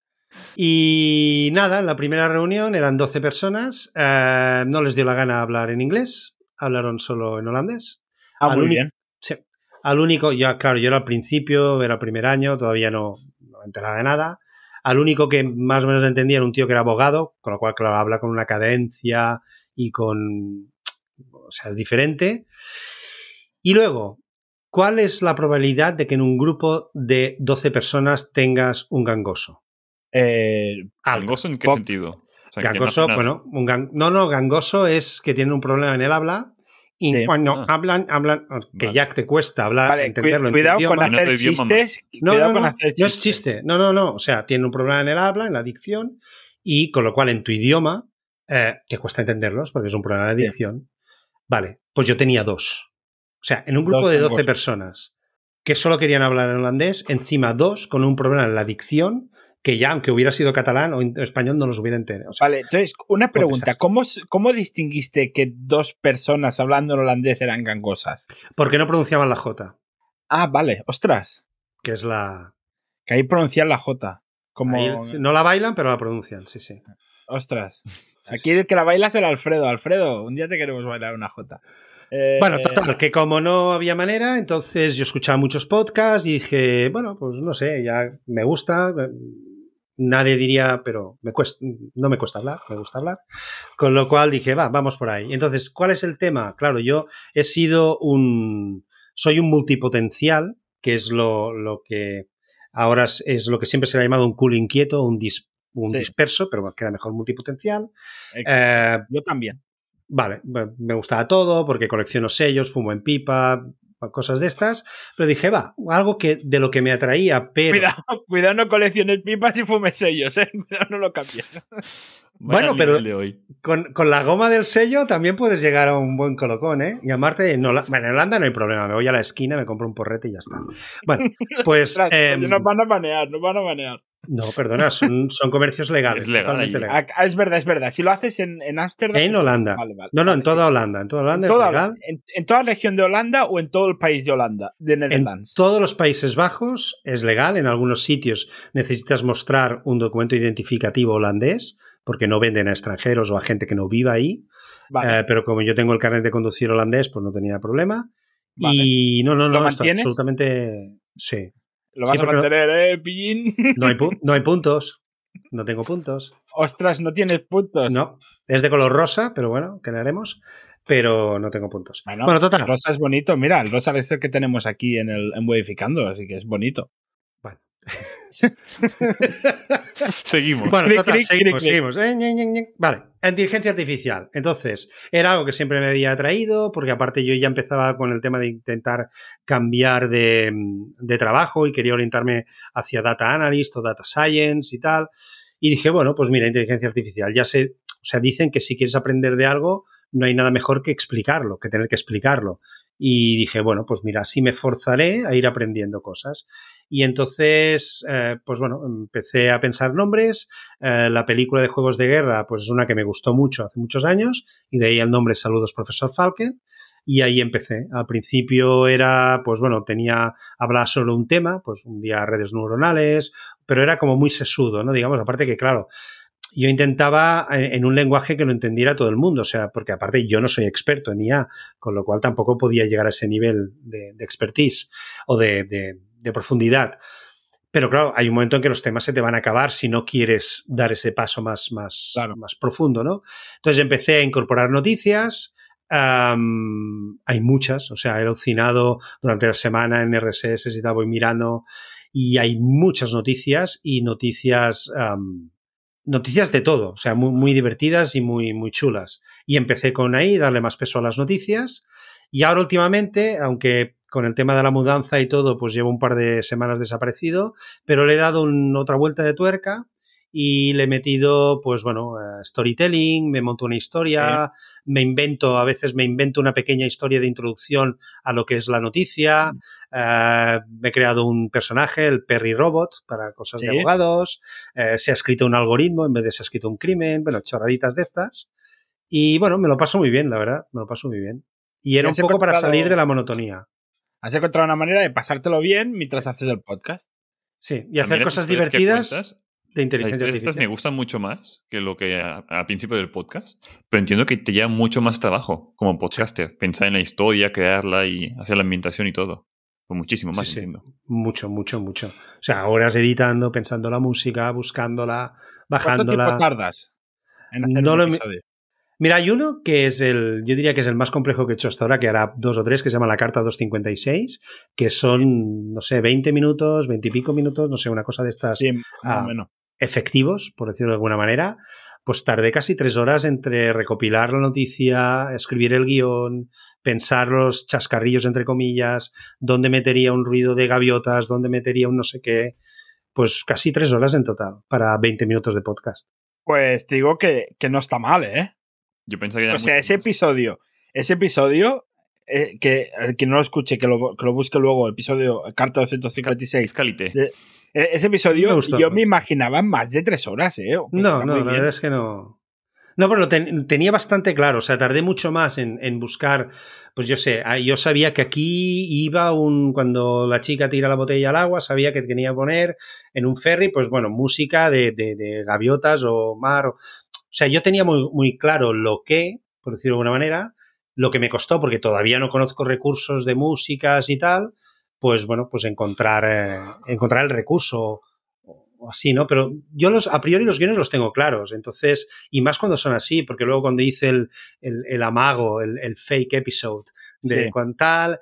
Y nada, la primera reunión eran 12 personas. Eh, no les dio la gana hablar en inglés, hablaron solo en holandés. Ah, muy bien. Sí. Al único, ya claro, yo era al principio, era el primer año, todavía no, no me enteraba de nada. Al único que más o menos entendía era un tío que era abogado, con lo cual, claro, habla con una cadencia y con. O sea, es diferente. Y luego, ¿Cuál es la probabilidad de que en un grupo de 12 personas tengas un gangoso? Eh, ¿Gangoso en qué sentido? gangoso, bueno, un no, no, gangoso es que tiene un problema en el habla y cuando ah. hablan, hablan, que ya te cuesta hablar, vale, entenderlo. Cuidado con hacer chistes. No, no, no, no es chiste. No, no, no. O sea, tiene un problema en el habla, en la dicción, y con lo cual en tu idioma, eh, te cuesta entenderlos porque es un problema de dicción. Vale, pues yo tenía dos. O sea, en un grupo de 12 personas que solo querían hablar en holandés, encima dos con un problema en la dicción que ya, aunque hubiera sido catalán o español, no los hubiera entendido. vale, entonces, una pregunta. ¿Cómo, ¿Cómo distinguiste que dos personas hablando en holandés eran gangosas? Porque no pronunciaban la J. Ah, vale, ostras. Que es la... Que ahí pronuncian la J. Como... no la bailan, pero la pronuncian, sí, sí. Ostras. Aquí el que la baila es el Alfredo. Alfredo, un día te queremos bailar una J. Bueno, eh, total, que como no había manera, entonces yo escuchaba muchos podcasts y dije, bueno, pues no sé, ya me gusta. Nadie diría, pero me cuesta, no me cuesta hablar, me gusta hablar. Con lo cual dije, va, vamos por ahí. Entonces, ¿cuál es el tema? Claro, yo he sido un. Soy un multipotencial, que es lo, lo que ahora es, lo que siempre se le ha llamado un culo inquieto, un, un disperso, pero queda mejor multipotencial. Eh, yo también. Vale, me gustaba todo porque colecciono sellos, fumo en pipa, cosas de estas, pero dije, va, algo que de lo que me atraía, pero... Cuidado, cuidado no colecciones pipas y fumes sellos, ¿eh? Cuidado, no lo cambies. bueno, pero con, con, la goma del sello también puedes llegar a un buen colocón, ¿eh? Y a Marte, en, bueno, en Holanda no hay problema, me voy a la esquina, me compro un porrete y ya está. Bueno, pues... eh, nos van a banear, nos van a banear. No, perdona, son, son comercios legales. Es legal, ah, es verdad, es verdad. Si lo haces en Ámsterdam. En, Holanda. no, no, en toda Holanda. En toda Holanda en es legal. En, toda la región de Holanda o en todo el país de Holanda, de Netherlands. En todos los Países Bajos es legal. En algunos sitios necesitas mostrar un documento identificativo holandés porque no venden a extranjeros o a gente que no viva ahí. Eh, pero como yo tengo el carnet de conducir holandés, pues no tenía problema. Y no, no, no, absolutamente. Sí. Lo vas a mantener, ¿eh, Pillín? No hay, no hay puntos. No tengo puntos. Ostras, no tienes puntos. No, es de color rosa, pero bueno, ¿qué le haremos? Pero no tengo puntos. Bueno, total. El rosa es bonito. Mira, el rosa es el que tenemos aquí en el en Modificando, así que es bonito. Bueno. seguimos. Bueno, seguimos, seguimos. Eh, vale, inteligencia artificial. Entonces, era algo que siempre me había atraído, porque aparte yo ya empezaba con el tema de intentar cambiar de, de trabajo y quería orientarme hacia data analyst o data science y tal. Y dije, bueno, pues mira, inteligencia artificial, ya sé, o sea, dicen que si quieres aprender de algo, no hay nada mejor que explicarlo, que tener que explicarlo. Y dije, bueno, pues mira, así me forzaré a ir aprendiendo cosas. Y entonces, eh, pues bueno, empecé a pensar nombres. Eh, la película de Juegos de Guerra, pues es una que me gustó mucho hace muchos años, y de ahí el nombre Saludos, profesor Falken. Y ahí empecé. Al principio era, pues bueno, tenía, hablaba solo un tema, pues un día redes neuronales, pero era como muy sesudo, ¿no? Digamos, aparte que, claro, yo intentaba en, un lenguaje que lo entendiera todo el mundo, o sea, porque aparte yo no soy experto en IA, con lo cual tampoco podía llegar a ese nivel de, expertise o de, profundidad. Pero claro, hay un momento en que los temas se te van a acabar si no quieres dar ese paso más, más, más profundo, ¿no? Entonces empecé a incorporar noticias, hay muchas, o sea, he alucinado durante la semana en RSS y tal, voy mirando y hay muchas noticias y noticias noticias de todo, o sea, muy, muy, divertidas y muy, muy chulas. Y empecé con ahí, darle más peso a las noticias. Y ahora últimamente, aunque con el tema de la mudanza y todo, pues llevo un par de semanas desaparecido, pero le he dado otra vuelta de tuerca y le he metido, pues bueno, eh, storytelling, me monto una historia, me invento, a veces me invento una pequeña historia de introducción a lo que es la noticia, mm. eh, me he creado un personaje, el Perry Robot, para cosas de abogados, eh, se ha escrito un algoritmo en vez de se ha escrito un crimen, bueno, chorraditas de estas. Y bueno, me lo paso muy bien, la verdad, me lo paso muy bien. Y era un poco para salir de la monotonía. Has encontrado una manera de pasártelo bien mientras haces el podcast. Sí, y hacer cosas divertidas de inteligencia artificial. Estas me gustan mucho más que lo que al principio del podcast, pero entiendo que te lleva mucho más trabajo como podcaster, pensar en la historia, crearla y hacer la ambientación y todo. Pues muchísimo más, entiendo. Mucho, mucho, mucho. O sea, horas editando, pensando la música, buscándola, bajándola. ¿Cuánto tiempo tardas en hacer no un episodio? Mira, hay uno que es el, yo diría que es el más complejo que he hecho hasta ahora, que hará dos o tres, que se llama la carta 256, que son, no sé, 20 minutos, 20 y pico minutos, no sé, una cosa de estas. Sí, ah, efectivos, por decirlo de alguna manera, pues tardé casi tres horas entre recopilar la noticia, escribir el guion, pensar los chascarrillos, entre comillas, dónde metería un ruido de gaviotas, dónde metería un no sé qué. Pues casi tres horas en total para 20 minutos de podcast. Pues te digo que, no está mal, ¿eh? Yo pensé que O sea, ese episodio, ese episodio, eh, que el que no lo escuche, que lo, que lo busque luego, episodio Carta 256. Escalite. E-, ese episodio yo me imaginaba más de tres horas, ¿eh? no, no, la verdad es que no. No, pero lo tenía bastante claro. O sea, tardé mucho más en, buscar. Pues yo sé, ah, yo sabía que aquí iba un. Cuando la chica tira la botella al agua, sabía que tenía que poner en un ferry, pues bueno, música de, de, gaviotas o mar. O, sea, yo tenía muy, muy claro lo que, por decirlo de alguna manera, lo que me costó, porque todavía no conozco recursos de músicas y tal pues bueno, pues encontrar, eh, encontrar el recurso o así, ¿no? Pero yo los, a priori los guiones los tengo claros, entonces, y más cuando son así, porque luego cuando hice el, el, amago, el, fake episode de sí. tal,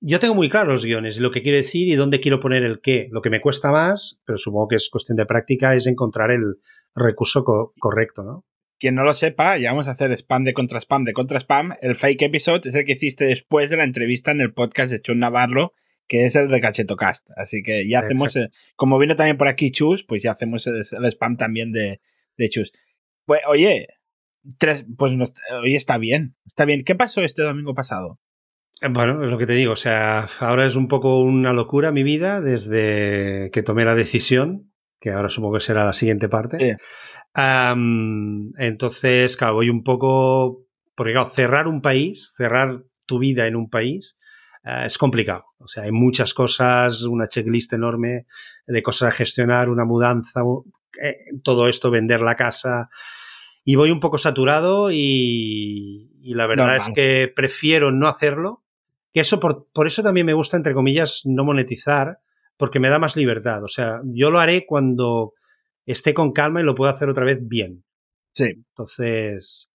yo tengo muy claros los guiones, lo que quiere decir y dónde quiero poner el qué. Lo que me cuesta más, pero supongo que es cuestión de práctica, es encontrar el recurso correcto, ¿no? quien no lo sepa, ya vamos a hacer spam de contra spam de contra spam. El fake episode es el que hiciste después de la entrevista en el podcast de Chus Navarro, que es el de Cachetocast. Así que ya hacemos, como vino también por aquí Chus, pues ya hacemos el, spam también de, de, Chus. Pues, oye, tres, pues hoy está bien, está bien. ¿Qué pasó este domingo pasado? Eh, bueno, es lo que te digo, o sea, ahora es un poco una locura mi vida desde que tomé la decisión, que ahora supongo que será la siguiente parte entonces, claro, voy un poco. Porque, claro, cerrar un país, cerrar tu vida en un país, eh, es complicado. O sea, hay muchas cosas, una checklist enorme de cosas a gestionar, una mudanza, eh, todo esto, vender la casa. Y voy un poco saturado y, la verdad es que prefiero no hacerlo. Que eso, por, por eso también me gusta, entre comillas, no monetizar, porque me da más libertad. O sea, yo lo haré cuando esté con calma y lo pueda hacer otra vez bien. Sí. Entonces.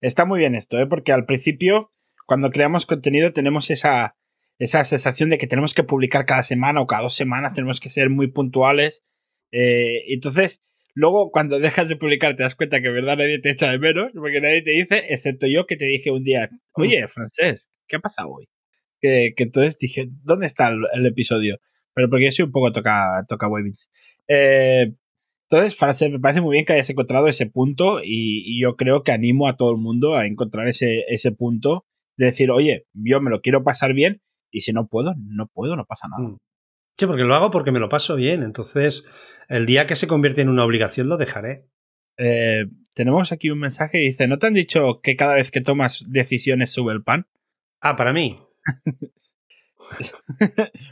Está muy bien esto, ¿eh? porque al principio, cuando creamos contenido, tenemos esa, esa sensación de que tenemos que publicar cada semana o cada dos semanas, tenemos que ser muy puntuales. Eh, entonces, luego, cuando dejas de publicar, te das cuenta que en verdad nadie te echa de menos, porque nadie te dice, excepto yo que te dije un día, mm. oye, Francés, ¿qué ha pasado hoy? Que, entonces dije, ¿dónde está el, episodio? Pero porque yo soy un poco toca, toca. Eh, entonces, Fraser, me parece muy bien que hayas encontrado ese punto y, yo creo que animo a todo el mundo a encontrar ese, ese punto de decir, oye, yo me lo quiero pasar bien y si no puedo, no puedo, no pasa nada. Mm. Sí, porque lo hago porque me lo paso bien. Entonces, el día que se convierte en una obligación lo dejaré. Eh, tenemos aquí un mensaje que dice, ¿no te han dicho que cada vez que tomas decisiones sube el pan? Ah, para mí.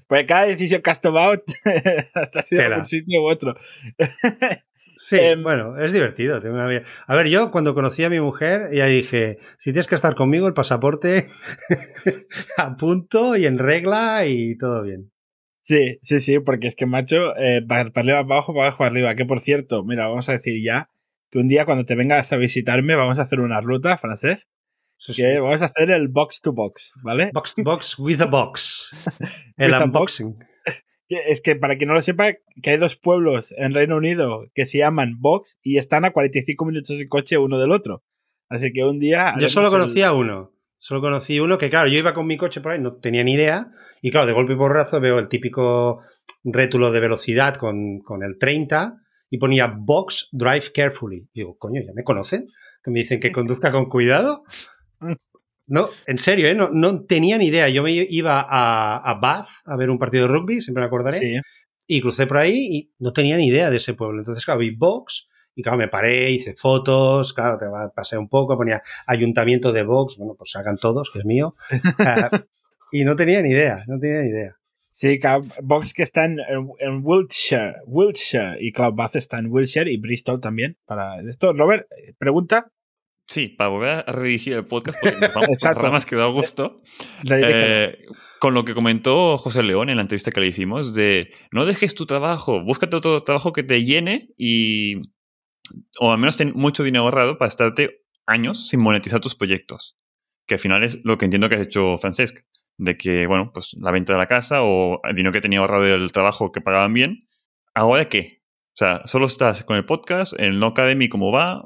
pues cada decisión que has tomado hasta sido un sitio u otro. Sí, Em, bueno, es divertido. tengo una vida- A ver, yo cuando conocí a mi mujer, ya dije, si tienes que estar conmigo, el pasaporte a punto y en regla y todo bien. Sí, sí, sí, porque es que, macho, eh, para, para arriba, abajo, para abajo, para arriba. Que por cierto, mira, vamos a decir ya que un día cuando te vengas a visitarme vamos a hacer una ruta, francés, Sí, que vamos a hacer el box to box, ¿vale? Box to box with a box. El box. unboxing. Es que para quien no lo sepa, que hay dos pueblos en Reino Unido que se llaman Box y están a 45 minutos en coche uno del otro. Así que un día. Yo solo el- conocía uno. Solo conocí uno que, claro, yo iba con mi coche por ahí, no tenía ni idea. Y claro, de golpe y porrazo veo el típico rétulo de velocidad con, con el 30 y ponía Box Drive Carefully. Y digo, coño, ¿ya me conocen? Que me dicen que conduzca con cuidado. No, en serio, ¿eh? no, no tenía ni idea. Yo me iba a, a Bath a ver un partido de rugby, siempre me acordaré Sí. y crucé por ahí y no tenía ni idea de ese pueblo. Entonces, claro, vi Vox y claro, me paré, hice fotos, claro, te pasé un poco, ponía ayuntamiento de Vox, bueno, pues hagan todos, que es mío. Ah, y no tenía ni idea, no tenía ni idea. Sí, claro, Box que está en, en- Wiltshire, Wiltshire y claro, Bath está en Wiltshire y Bristol también. Para esto, Robert, pregunta. Sí, para volver a redirigir el podcast, porque nos vamos por ramas que da gusto. Eh, con lo que comentó José León en la entrevista que le hicimos, de no dejes tu trabajo, búscate otro trabajo que te llene y. o al menos ten mucho dinero ahorrado para estarte años sin monetizar tus proyectos. Que al final es lo que entiendo que has hecho Francesc. De que, bueno, pues la venta de la casa o el dinero que tenía ahorrado del trabajo que pagaban bien. ¿Ahora qué? O sea, solo estás con el podcast, el No Academy, ¿cómo va?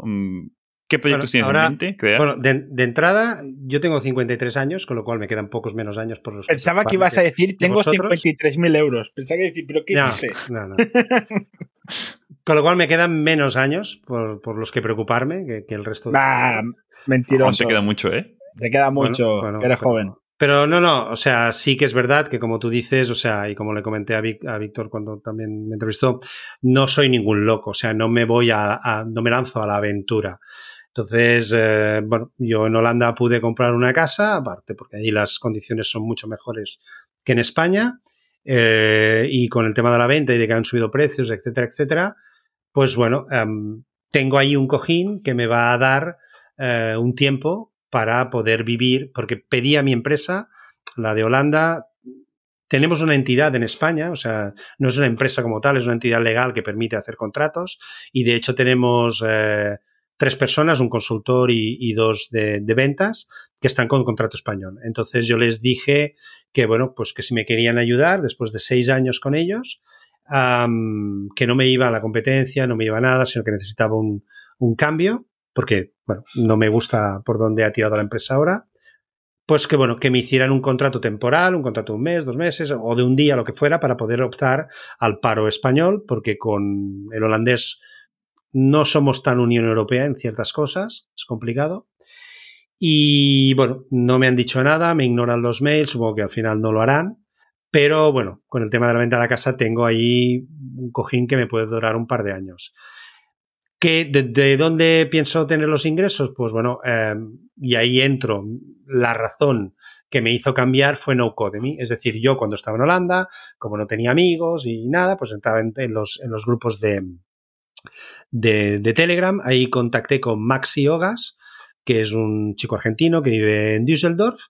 ¿Qué proyectos Bueno, tienes ahora- en mente? crear? Bueno, de, de entrada, yo tengo 53 años, con lo cual me quedan pocos menos años por los Pensaba que ibas a decir, tengo vosotros? 53.000 euros. Pensaba que decir, pero ¿qué No, dice? no, no. Con lo cual me quedan menos años por, por los que preocuparme que, que el resto de... Bah, Aún mentiroso. te queda mucho, ¿eh? Te queda mucho, bueno, que eres pero- joven. Pero no, no, o sea, sí que es verdad que como tú dices, o sea, y como le comenté a, Vic- a Víctor cuando también me entrevistó, no soy ningún loco, o sea, no me voy a, a- no me lanzo a la aventura. Entonces, eh, bueno, yo en Holanda pude comprar una casa, aparte porque allí las condiciones son mucho mejores que en España, eh, y con el tema de la venta y de que han subido precios, etcétera, etcétera, pues bueno, em, tengo ahí un cojín que me va a dar eh, un tiempo para poder vivir, porque pedí a mi empresa, la de Holanda, tenemos una entidad en España, o sea, no es una empresa como tal, es una entidad legal que permite hacer contratos y de hecho tenemos eh, tres personas, un consultor y, dos de, ventas que están con contrato español. Entonces yo les dije que, bueno, pues que si me querían ayudar después de seis años con ellos, que no me iba a la competencia, no me iba a nada, sino que necesitaba un, un cambio, porque, bueno, no me gusta por dónde ha tirado la empresa ahora. Pues que, bueno, que me hicieran un contrato temporal, un contrato de un mes, dos meses, o de un día, lo que fuera, para poder optar al paro español, porque con el holandés no somos tan Unión Europea en ciertas cosas, es complicado. Y bueno, no me han dicho nada, me ignoran los mails, supongo que al final no lo harán. Pero bueno, con el tema de la venta de la casa tengo ahí un cojín que me puede durar un par de años. ¿Que de, de dónde pienso tener los ingresos? Pues bueno, eh, y ahí entro. La razón que me hizo cambiar fue No Codemy. Es decir, yo cuando estaba en Holanda, como no tenía amigos y nada, pues entraba en, en los, en los grupos de, de, Telegram. Ahí contacté con Maxi Ogas, que es un chico argentino que vive en Düsseldorf.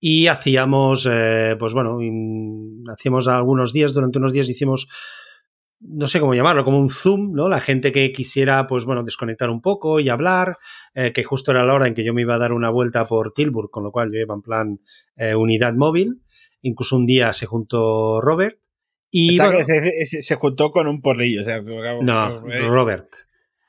Y hacíamos, eh, pues bueno, hacíamos algunos días, durante unos días hicimos, no sé cómo llamarlo, como un Zoom, ¿no? La gente que quisiera, pues bueno, desconectar un poco y hablar, eh, que justo era la hora en que yo me iba a dar una vuelta por Tilburg, con lo cual yo iba en plan eh, unidad móvil. Incluso un día se juntó Robert. Y Pensaba bueno, que se, se- se juntó con un porrillo. O sea, no, Robert.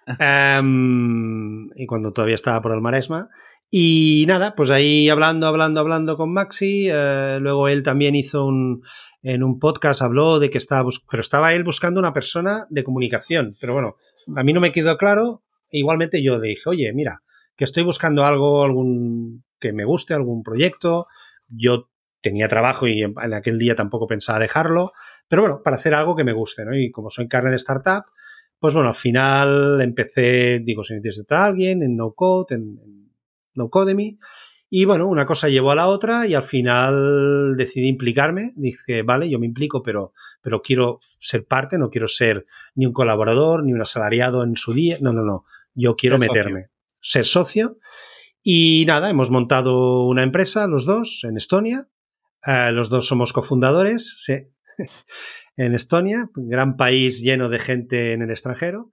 Em, y cuando todavía estaba por el Maresma. Y nada, pues ahí hablando, hablando, hablando con Maxi. eh, luego él también hizo un. En un podcast habló de que estaba. Pero estaba él buscando una persona de comunicación. Pero bueno, a mí no me quedó claro. Igualmente yo le dije, oye, mira, que estoy buscando algo, algún que me guste, algún proyecto. Yo tenía trabajo y en en aquel día tampoco pensaba dejarlo. Pero bueno, para hacer algo que me guste, ¿no? Y como soy carne de startup, pues bueno, al final empecé, digo, si necesitas a alguien en No Code, en, en No Codemy, Y bueno, una cosa llevó a la otra y al final decidí implicarme. Dije, vale, yo me implico, pero, pero quiero ser parte, no quiero ser ni un colaborador, ni un asalariado en su día. No, no, no. Yo quiero meterme, ser socio. Y nada, hemos montado una empresa, los dos, en Estonia. Eh, los dos somos cofundadores, sí. en Estonia, un gran país lleno de gente en el extranjero.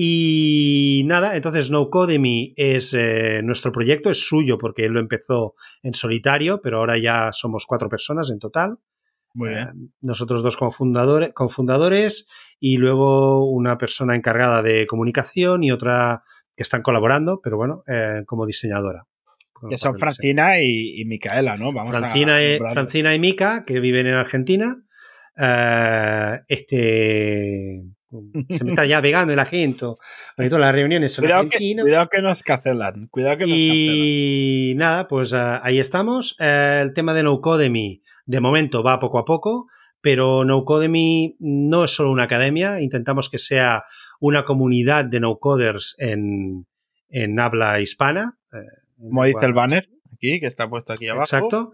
Y nada, entonces No Codemy es eh, nuestro proyecto, es suyo porque él lo empezó en solitario, pero ahora ya somos cuatro personas en total. Muy bien. Eh, nosotros dos cofundadores, cofundadores y luego una persona encargada de comunicación y otra que están colaborando, pero bueno, eh, como diseñadora. Que son Francina y, Micaela, ¿no? Vamos Francina, y, Francina y Mica, que viven en Argentina. este se me está ya pegando el agento. todas las reuniones son cuidado Que, cuidado que nos cancelan. Cuidado que nos y nada, pues uh, ahí estamos. Uh, el tema de NoCodemy, de momento va poco a poco, pero NoCodemy no es solo una academia. Intentamos que sea una comunidad de no-coders en, en habla hispana. Uh, Como dice el banner aquí, que está puesto aquí abajo. Exacto.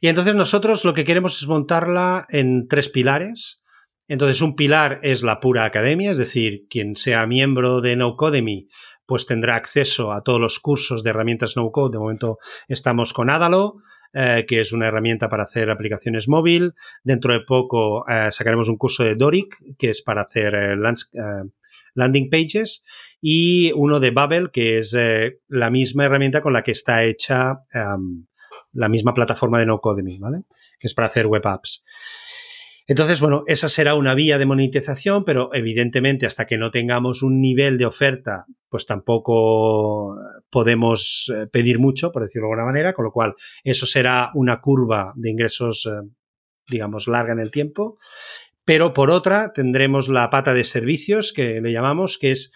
Y entonces nosotros lo que queremos es montarla en tres pilares. Entonces, un pilar es la pura academia, es decir, quien sea miembro de NoCodemy pues tendrá acceso a todos los cursos de herramientas no-code. De momento estamos con Adalo, eh, que es una herramienta para hacer aplicaciones móvil. Dentro de poco eh, sacaremos un curso de Doric, que es para hacer eh, landing pages, y uno de Babel, que es la misma herramienta con la que está hecha la misma plataforma de NoCodemy, ¿vale? Que es para hacer web apps. Entonces, bueno, esa será una vía de monetización, pero evidentemente hasta que no tengamos un nivel de oferta, pues tampoco podemos eh, pedir mucho, por decirlo de alguna manera, con lo cual eso será una curva de ingresos, eh, digamos, larga en el tiempo. Pero por otra, tendremos la pata de servicios que le llamamos, que es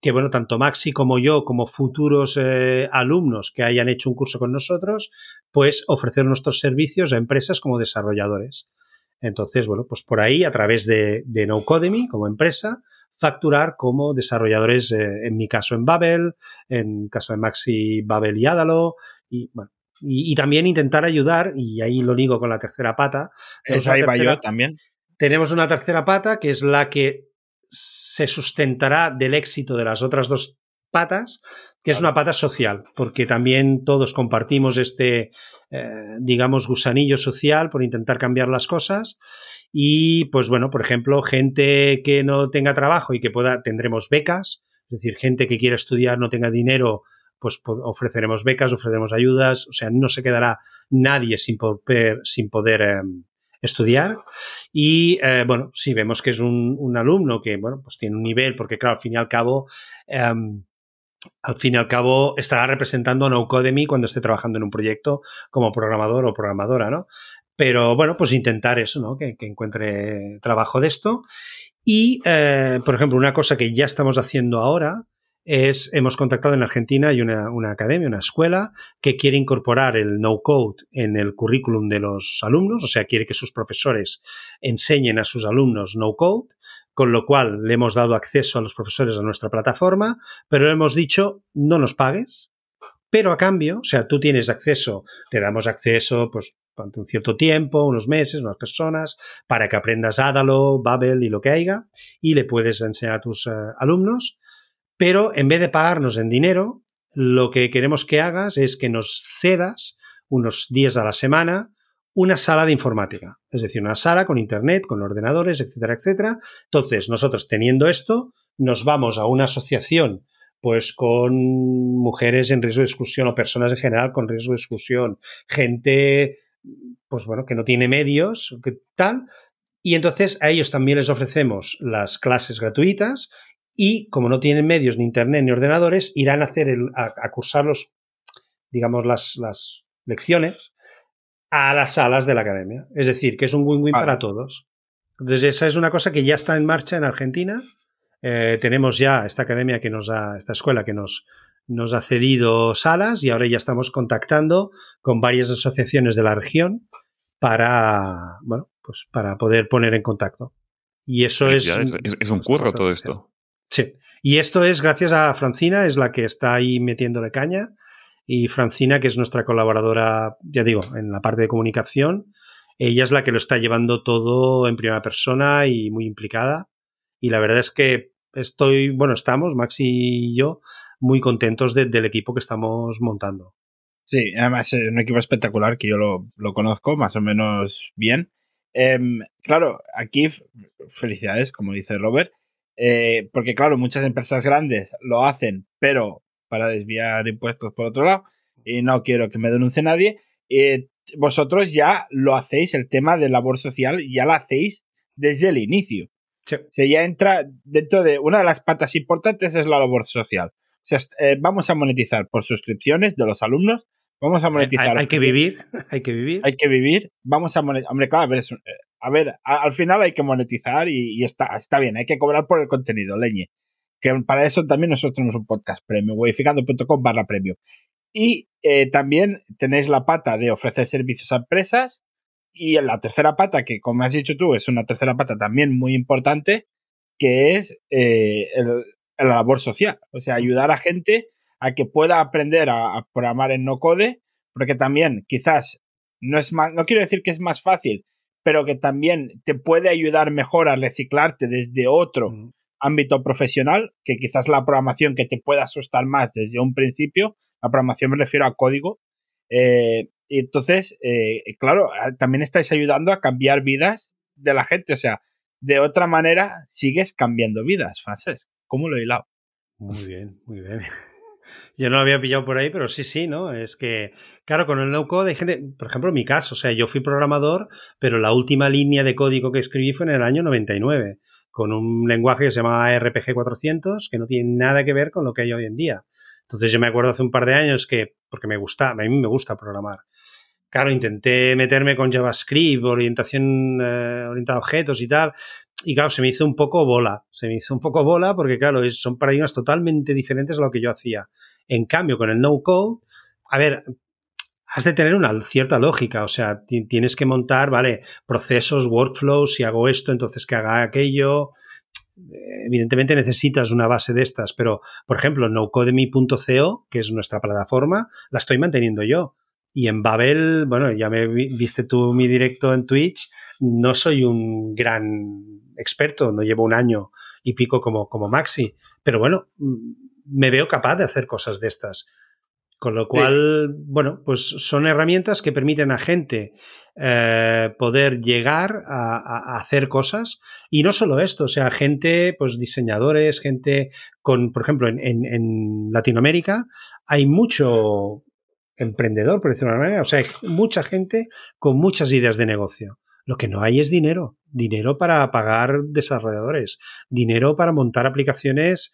que, bueno, tanto Maxi como yo, como futuros eh, alumnos que hayan hecho un curso con nosotros, pues ofrecer nuestros servicios a empresas como desarrolladores. Entonces, bueno, pues por ahí, a través de, de NoCodemy como empresa, facturar como desarrolladores, eh, en mi caso en Babel, en caso de Maxi, Babel y Adalo, y bueno, y, también intentar ayudar, y ahí lo digo con la tercera pata. Eso ahí va yo también. Tenemos una tercera pata que es la que se sustentará del éxito de las otras dos patas, que es una pata social, porque también todos compartimos este, eh, digamos, gusanillo social por intentar cambiar las cosas. Y, pues bueno, por ejemplo, gente que no tenga trabajo y que pueda, tendremos becas, es decir, gente que quiera estudiar, no tenga dinero, pues ofreceremos becas, ofreceremos ayudas, o sea, no se quedará nadie sin poder, sin poder em, estudiar. Y eh, bueno, si vemos que es un, alumno que, bueno, pues tiene un nivel, porque claro, al fin y al cabo, um, al fin y al cabo estará representando a NoCodemy cuando esté trabajando en un proyecto como programador o programadora, ¿no? Pero bueno, pues intentar eso, ¿no? Que, encuentre trabajo de esto. Y, eh, por ejemplo, una cosa que ya estamos haciendo ahora es, hemos contactado en Argentina, hay una, una academia, una escuela que quiere incorporar el no-code en el currículum de los alumnos, o sea, quiere que sus profesores enseñen a sus alumnos no-code con lo cual le hemos dado acceso a los profesores a nuestra plataforma, pero hemos dicho no nos pagues, pero a cambio, o sea, tú tienes acceso, te damos acceso, pues, durante un cierto tiempo, unos meses, unas personas, para que aprendas Adalo, Babel y lo que haya, y le puedes enseñar a tus uh, alumnos, pero en vez de pagarnos en dinero, lo que queremos que hagas es que nos cedas unos días a la semana una sala de informática, es decir, una sala con internet, con ordenadores, etcétera, etcétera. Entonces, nosotros teniendo esto, nos vamos a una asociación pues con mujeres en riesgo de exclusión o personas en general con riesgo de exclusión, gente pues bueno, que no tiene medios, que tal, y entonces a ellos también les ofrecemos las clases gratuitas y como no tienen medios ni internet ni ordenadores, irán a hacer el, a, a cursar los, digamos, las, las lecciones a las salas de la academia. Es decir, que es un win-win para todos. Entonces, esa es una cosa que ya está en marcha en Argentina. Eh, tenemos ya esta academia que nos ha, esta escuela que nos, nos ha cedido salas y ahora ya estamos contactando con varias asociaciones de la región para, bueno, pues para poder poner en contacto. Y eso es, es, un curro todo esto. Sí. Y esto es gracias a Francina, es la que está ahí metiéndole caña y Francina, que es nuestra colaboradora, ya digo, en la parte de comunicación. Ella es la que lo está llevando todo en primera persona y muy implicada. Y la verdad es que estoy, bueno, estamos, Maxi y yo, muy contentos del equipo que estamos montando. Sí, además es un equipo espectacular que yo lo, conozco más o menos bien. Em, claro, aquí felicidades, como dice Robert, eh, porque claro, muchas empresas grandes lo hacen, pero para desviar impuestos por otro lado, y no quiero que me denuncie nadie. Eh, vosotros ya lo hacéis, el tema de labor social, ya lo hacéis desde el inicio. Se ya entra dentro de una de las patas importantes es la labor social. O sea, eh, vamos a monetizar por suscripciones de los alumnos, vamos a monetizar. Hay, que vivir, hay que vivir. Hay que vivir, vamos a monetizar. Hombre, claro, a ver, eh, a ver al final hay que monetizar y, está, está bien, hay que cobrar por el contenido, leñe. Que para eso también nosotros tenemos un podcast premio, wayficando.com barra premio. Y eh, también tenéis la pata de ofrecer servicios a empresas y la tercera pata, que como has dicho tú, es una tercera pata también muy importante, que es eh, la labor social. O sea, ayudar a gente a que pueda aprender a, programar en no code, porque también quizás no es más, no quiero decir que es más fácil, pero que también te puede ayudar mejor a reciclarte desde otro ámbito profesional, que quizás la programación que te pueda asustar más desde un principio, la programación me refiero a código, eh, y entonces, eh, claro, también estáis ayudando a cambiar vidas de la gente. O sea, de otra manera sigues cambiando vidas, Francesc. ¿Cómo lo he hilado? Muy bien, muy bien. Yo no lo había pillado por ahí, pero sí, sí, ¿no? Es que, claro, con el no code hay gente, por ejemplo, en mi caso, o sea, yo fui programador, pero la última línea de código que escribí fue en el año 99, con un lenguaje que se llamaba RPG 400, que no tiene nada que ver con lo que hay hoy en día. Entonces yo me acuerdo hace un par de años que, porque me gusta, a mí me gusta programar. Claro, intenté meterme con JavaScript, orientación eh, orientada a objetos y tal. Y claro, se me hizo un poco bola. Se me hizo un poco bola porque, claro, son paradigmas totalmente diferentes a lo que yo hacía. En cambio, con el no-code, a ver, has de tener una cierta lógica. O sea, tienes que montar, vale, procesos, workflows. Si hago esto, entonces que haga aquello evidentemente necesitas una base de estas, pero por ejemplo, nocodemy.co, que es nuestra plataforma, la estoy manteniendo yo. Y en Babel, bueno, ya me viste tú mi directo en Twitch, no soy un gran experto, no llevo un año y pico como, como Maxi, pero bueno, me veo capaz de hacer cosas de estas. Con lo cual, bueno, pues son herramientas que permiten a gente eh, poder llegar a, hacer cosas. Y no solo esto, o sea, gente, pues diseñadores, gente con, por ejemplo, en, Latinoamérica hay mucho emprendedor, por decirlo de una manera, o sea, hay mucha gente con muchas ideas de negocio. Lo que no hay es dinero, dinero para pagar desarrolladores, dinero para montar aplicaciones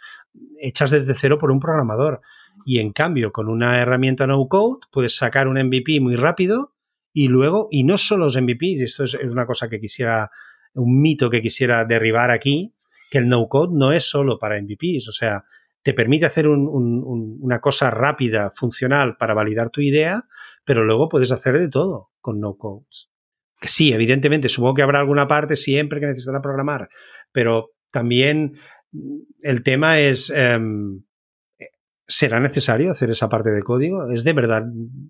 hechas desde cero por un programador. Y en cambio, con una herramienta no code, puedes sacar un MVP muy rápido y luego, y no solo los MVPs, y esto es, una cosa que quisiera, un mito que quisiera derribar aquí, que el no-code no es solo para MVPs, o sea, te permite hacer una cosa rápida, funcional para validar tu idea, pero luego puedes hacer de todo con no-codes. Que sí, evidentemente, supongo que habrá alguna parte siempre que necesitará programar, pero también el tema es, em, ¿será necesario hacer esa parte de código? ¿Es de verdad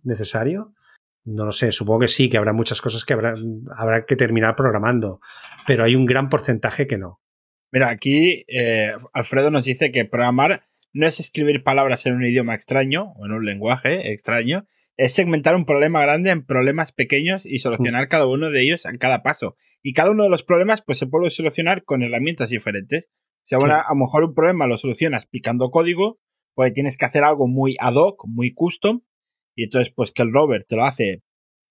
necesario? No lo sé, supongo que sí, que habrá muchas cosas que habrá, habrá que terminar programando, pero hay un gran porcentaje que no. Mira, aquí eh, Alfredo nos dice que programar no es escribir palabras en un idioma extraño o en un lenguaje extraño, es segmentar un problema grande en problemas pequeños y solucionar cada uno de ellos en cada paso. Y cada uno de los problemas pues se puede solucionar con herramientas diferentes. O sea, bueno, a lo mejor un problema lo solucionas picando código, pues tienes que hacer algo muy ad hoc, muy custom, y entonces pues que el rover te lo hace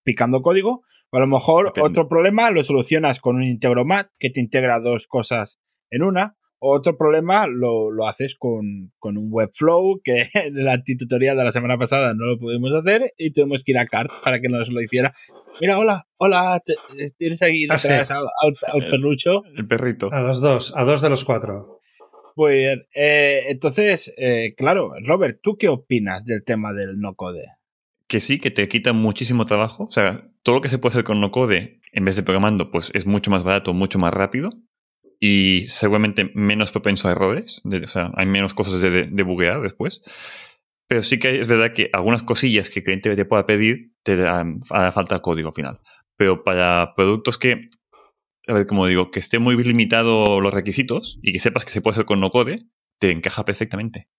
picando código, o a lo mejor otro problema lo solucionas con un integromat que te integra dos cosas en una, otro problema lo, lo haces con, con, un webflow que en el antitutorial de la semana pasada no lo pudimos hacer y tuvimos que ir a CART para que nos lo hiciera. Mira, hola, hola, tienes aquí ah, detrás al, al, perrucho. El perrito. A los dos, a dos de los cuatro. Muy bien. Eh, entonces, eh, claro, Robert, ¿tú qué opinas del tema del no code? que sí, que te quita muchísimo trabajo. O sea, todo lo que se puede hacer con no code en vez de programando, pues es mucho más barato, mucho más rápido y seguramente menos propenso a errores. o sea, hay menos cosas de, de, buguear después. pero sí que es verdad que algunas cosillas que el cliente te pueda pedir te dan falta código final. Pero para productos que, a ver, como digo, que esté muy limitado los requisitos y que sepas que se puede hacer con no code, te encaja perfectamente.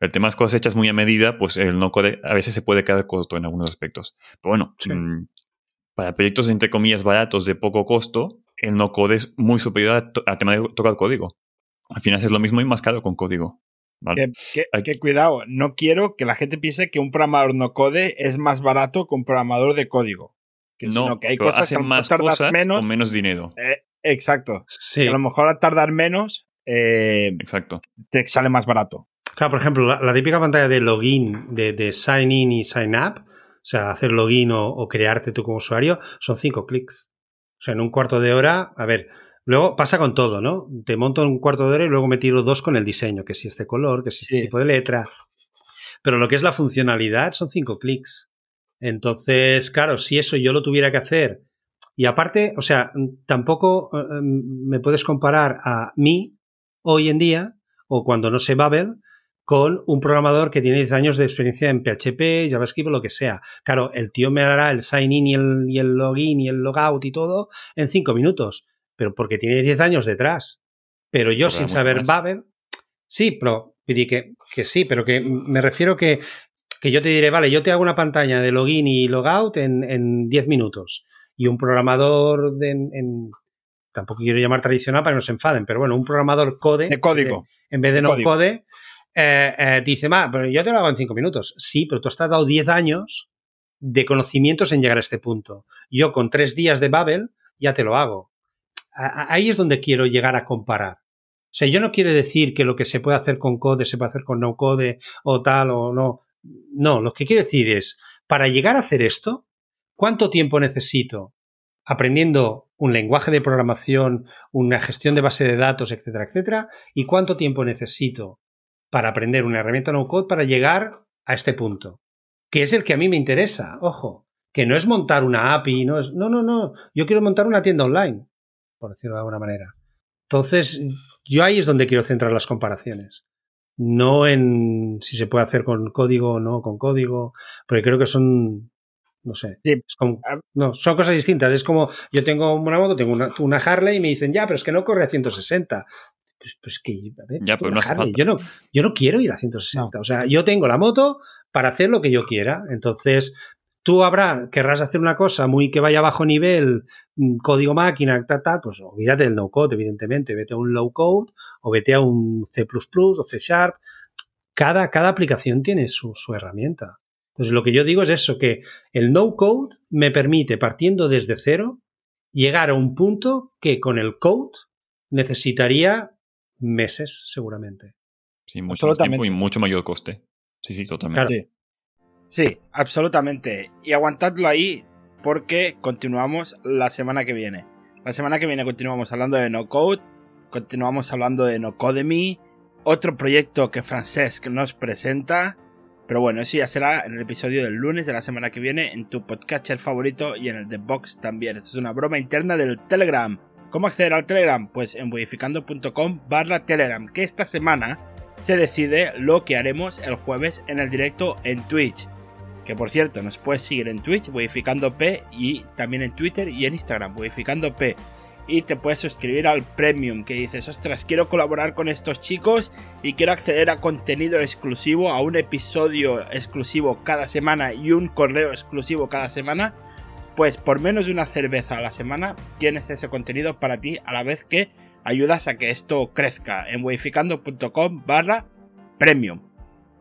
El tema es cosas hechas muy a medida, pues el no code a veces se puede quedar corto en algunos aspectos. Pero bueno, mm, para proyectos entre comillas baratos de poco costo, el no code es muy superior al tema de tocar código. Al final es lo mismo y más caro con código. Que, cuidado, no quiero que la gente piense que un programador no code es más barato que un programador de código. Que no, sino que hay cosas que más tardas menos con menos dinero. Eh, exacto. Sí. a lo mejor al tardar menos, eh, exacto. te sale más barato. Claro, por ejemplo, la, típica pantalla de login, de, sign in y sign up, o sea, hacer login o, crearte tú como usuario, son cinco clics. O sea, en un cuarto de hora, a ver, luego pasa con todo, ¿no? Te monto en un cuarto de hora y luego me tiro dos con el diseño, que si este color, que si este tipo de letra. Pero lo que es la funcionalidad son cinco clics. Entonces, claro, si eso yo lo tuviera que hacer, y aparte, o sea, tampoco eh, em, me puedes comparar a mí hoy en día, o cuando no sé Babel, con un programador que tiene 10 años de experiencia en PHP, JavaScript o lo que sea. Claro, el tío me hará el sign in y el, y el login y el logout y todo en 5 minutos, pero porque tiene 10 años detrás. Pero yo sin saber Babel, sí, pero que, que sí, pero que me refiero que, que yo te diré, vale, yo te hago una pantalla de login y logout en, en 10 minutos. Y un programador de, en, tampoco quiero llamar tradicional para que no se enfaden, pero bueno, un programador code. De código. en vez de no code, eh, eh, dice, ma, pero yo te lo hago en cinco minutos. Sí, pero tú has tardado 10 años de conocimientos en llegar a este punto. Yo con tres días de Babel ya te lo hago. ahí es donde quiero llegar a comparar. O sea, yo no quiero decir que lo que se puede hacer con code se puede hacer con no code o tal o no. No, lo que quiero decir es, para llegar a hacer esto, ¿cuánto tiempo necesito aprendiendo un lenguaje de programación, una gestión de base de datos, etcétera, etcétera? ¿Y cuánto tiempo necesito para aprender una herramienta no code para llegar a este punto, que es el que a mí me interesa, ojo, que no es montar una API, no es, no, no, no, yo quiero montar una tienda online, por decirlo de alguna manera. Entonces, yo ahí es donde quiero centrar las comparaciones. No en si se puede hacer con código o no con código, porque creo que son, no sé, no, son cosas distintas. Es como yo tengo una moto, tengo una, una Harley y me dicen, ya, pero es que no corre a 160 pues, pues que, a ver, ya, pero no yo, no, yo no quiero ir a 160. O sea, yo tengo la moto para hacer lo que yo quiera. Entonces, tú habrá, querrás hacer una cosa muy que vaya a bajo nivel, mm, código máquina, tal, tal, pues olvídate del no code, evidentemente. Vete a un low code o vete a un C o C Sharp. Cada, cada aplicación tiene su, su herramienta. Entonces, lo que yo digo es eso, que el no code me permite, partiendo desde cero, llegar a un punto que con el code necesitaría meses, seguramente. Sí, mucho más tiempo y mucho mayor coste. Sí, sí, totalmente. Sí. absolutamente. Y aguantadlo ahí porque continuamos la semana que viene. La semana que viene continuamos hablando de No Code, continuamos hablando de No Code otro proyecto que Francesc nos presenta. Pero bueno, eso ya será en el episodio del lunes de la semana que viene en tu podcatcher favorito y en el de Box también. Esto es una broma interna del Telegram. ¿Cómo acceder al Telegram? Pues en modificando.com barra Telegram, que esta semana se decide lo que haremos el jueves en el directo en Twitch. Que por cierto, nos puedes seguir en Twitch, modificando P, y también en Twitter y en Instagram, modificando P. Y te puedes suscribir al Premium, que dices, ostras, quiero colaborar con estos chicos y quiero acceder a contenido exclusivo, a un episodio exclusivo cada semana y un correo exclusivo cada semana pues por menos de una cerveza a la semana tienes ese contenido para ti a la vez que ayudas a que esto crezca en modificando.com barra premium.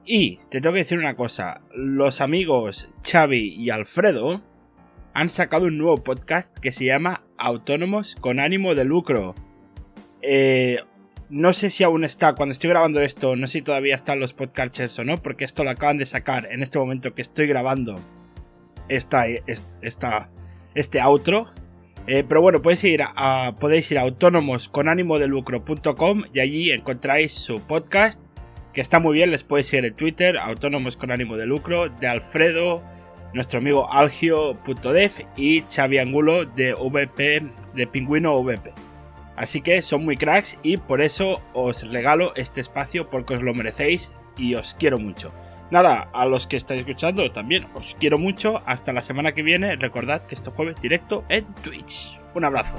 Y te tengo que decir una cosa, los amigos Xavi y Alfredo han sacado un nuevo podcast que se llama Autónomos con ánimo de lucro. Eh, no sé si aún está, cuando estoy grabando esto, no sé si todavía están los podcasts o no, porque esto lo acaban de sacar en este momento que estoy grabando esta, este outro. Eh, pero bueno, podéis ir a, podéis ir a de lucro.com y allí encontráis su podcast, que está muy bien, les podéis seguir en Twitter, autónomos con ánimo de lucro, de Alfredo, nuestro amigo algio.dev y Xavi Angulo de VP, de Pingüino VP. Así que son muy cracks y por eso os regalo este espacio porque os lo merecéis y os quiero mucho. Nada, a los que estáis escuchando también os quiero mucho. Hasta la semana que viene. Recordad que este jueves directo en Twitch. Un abrazo.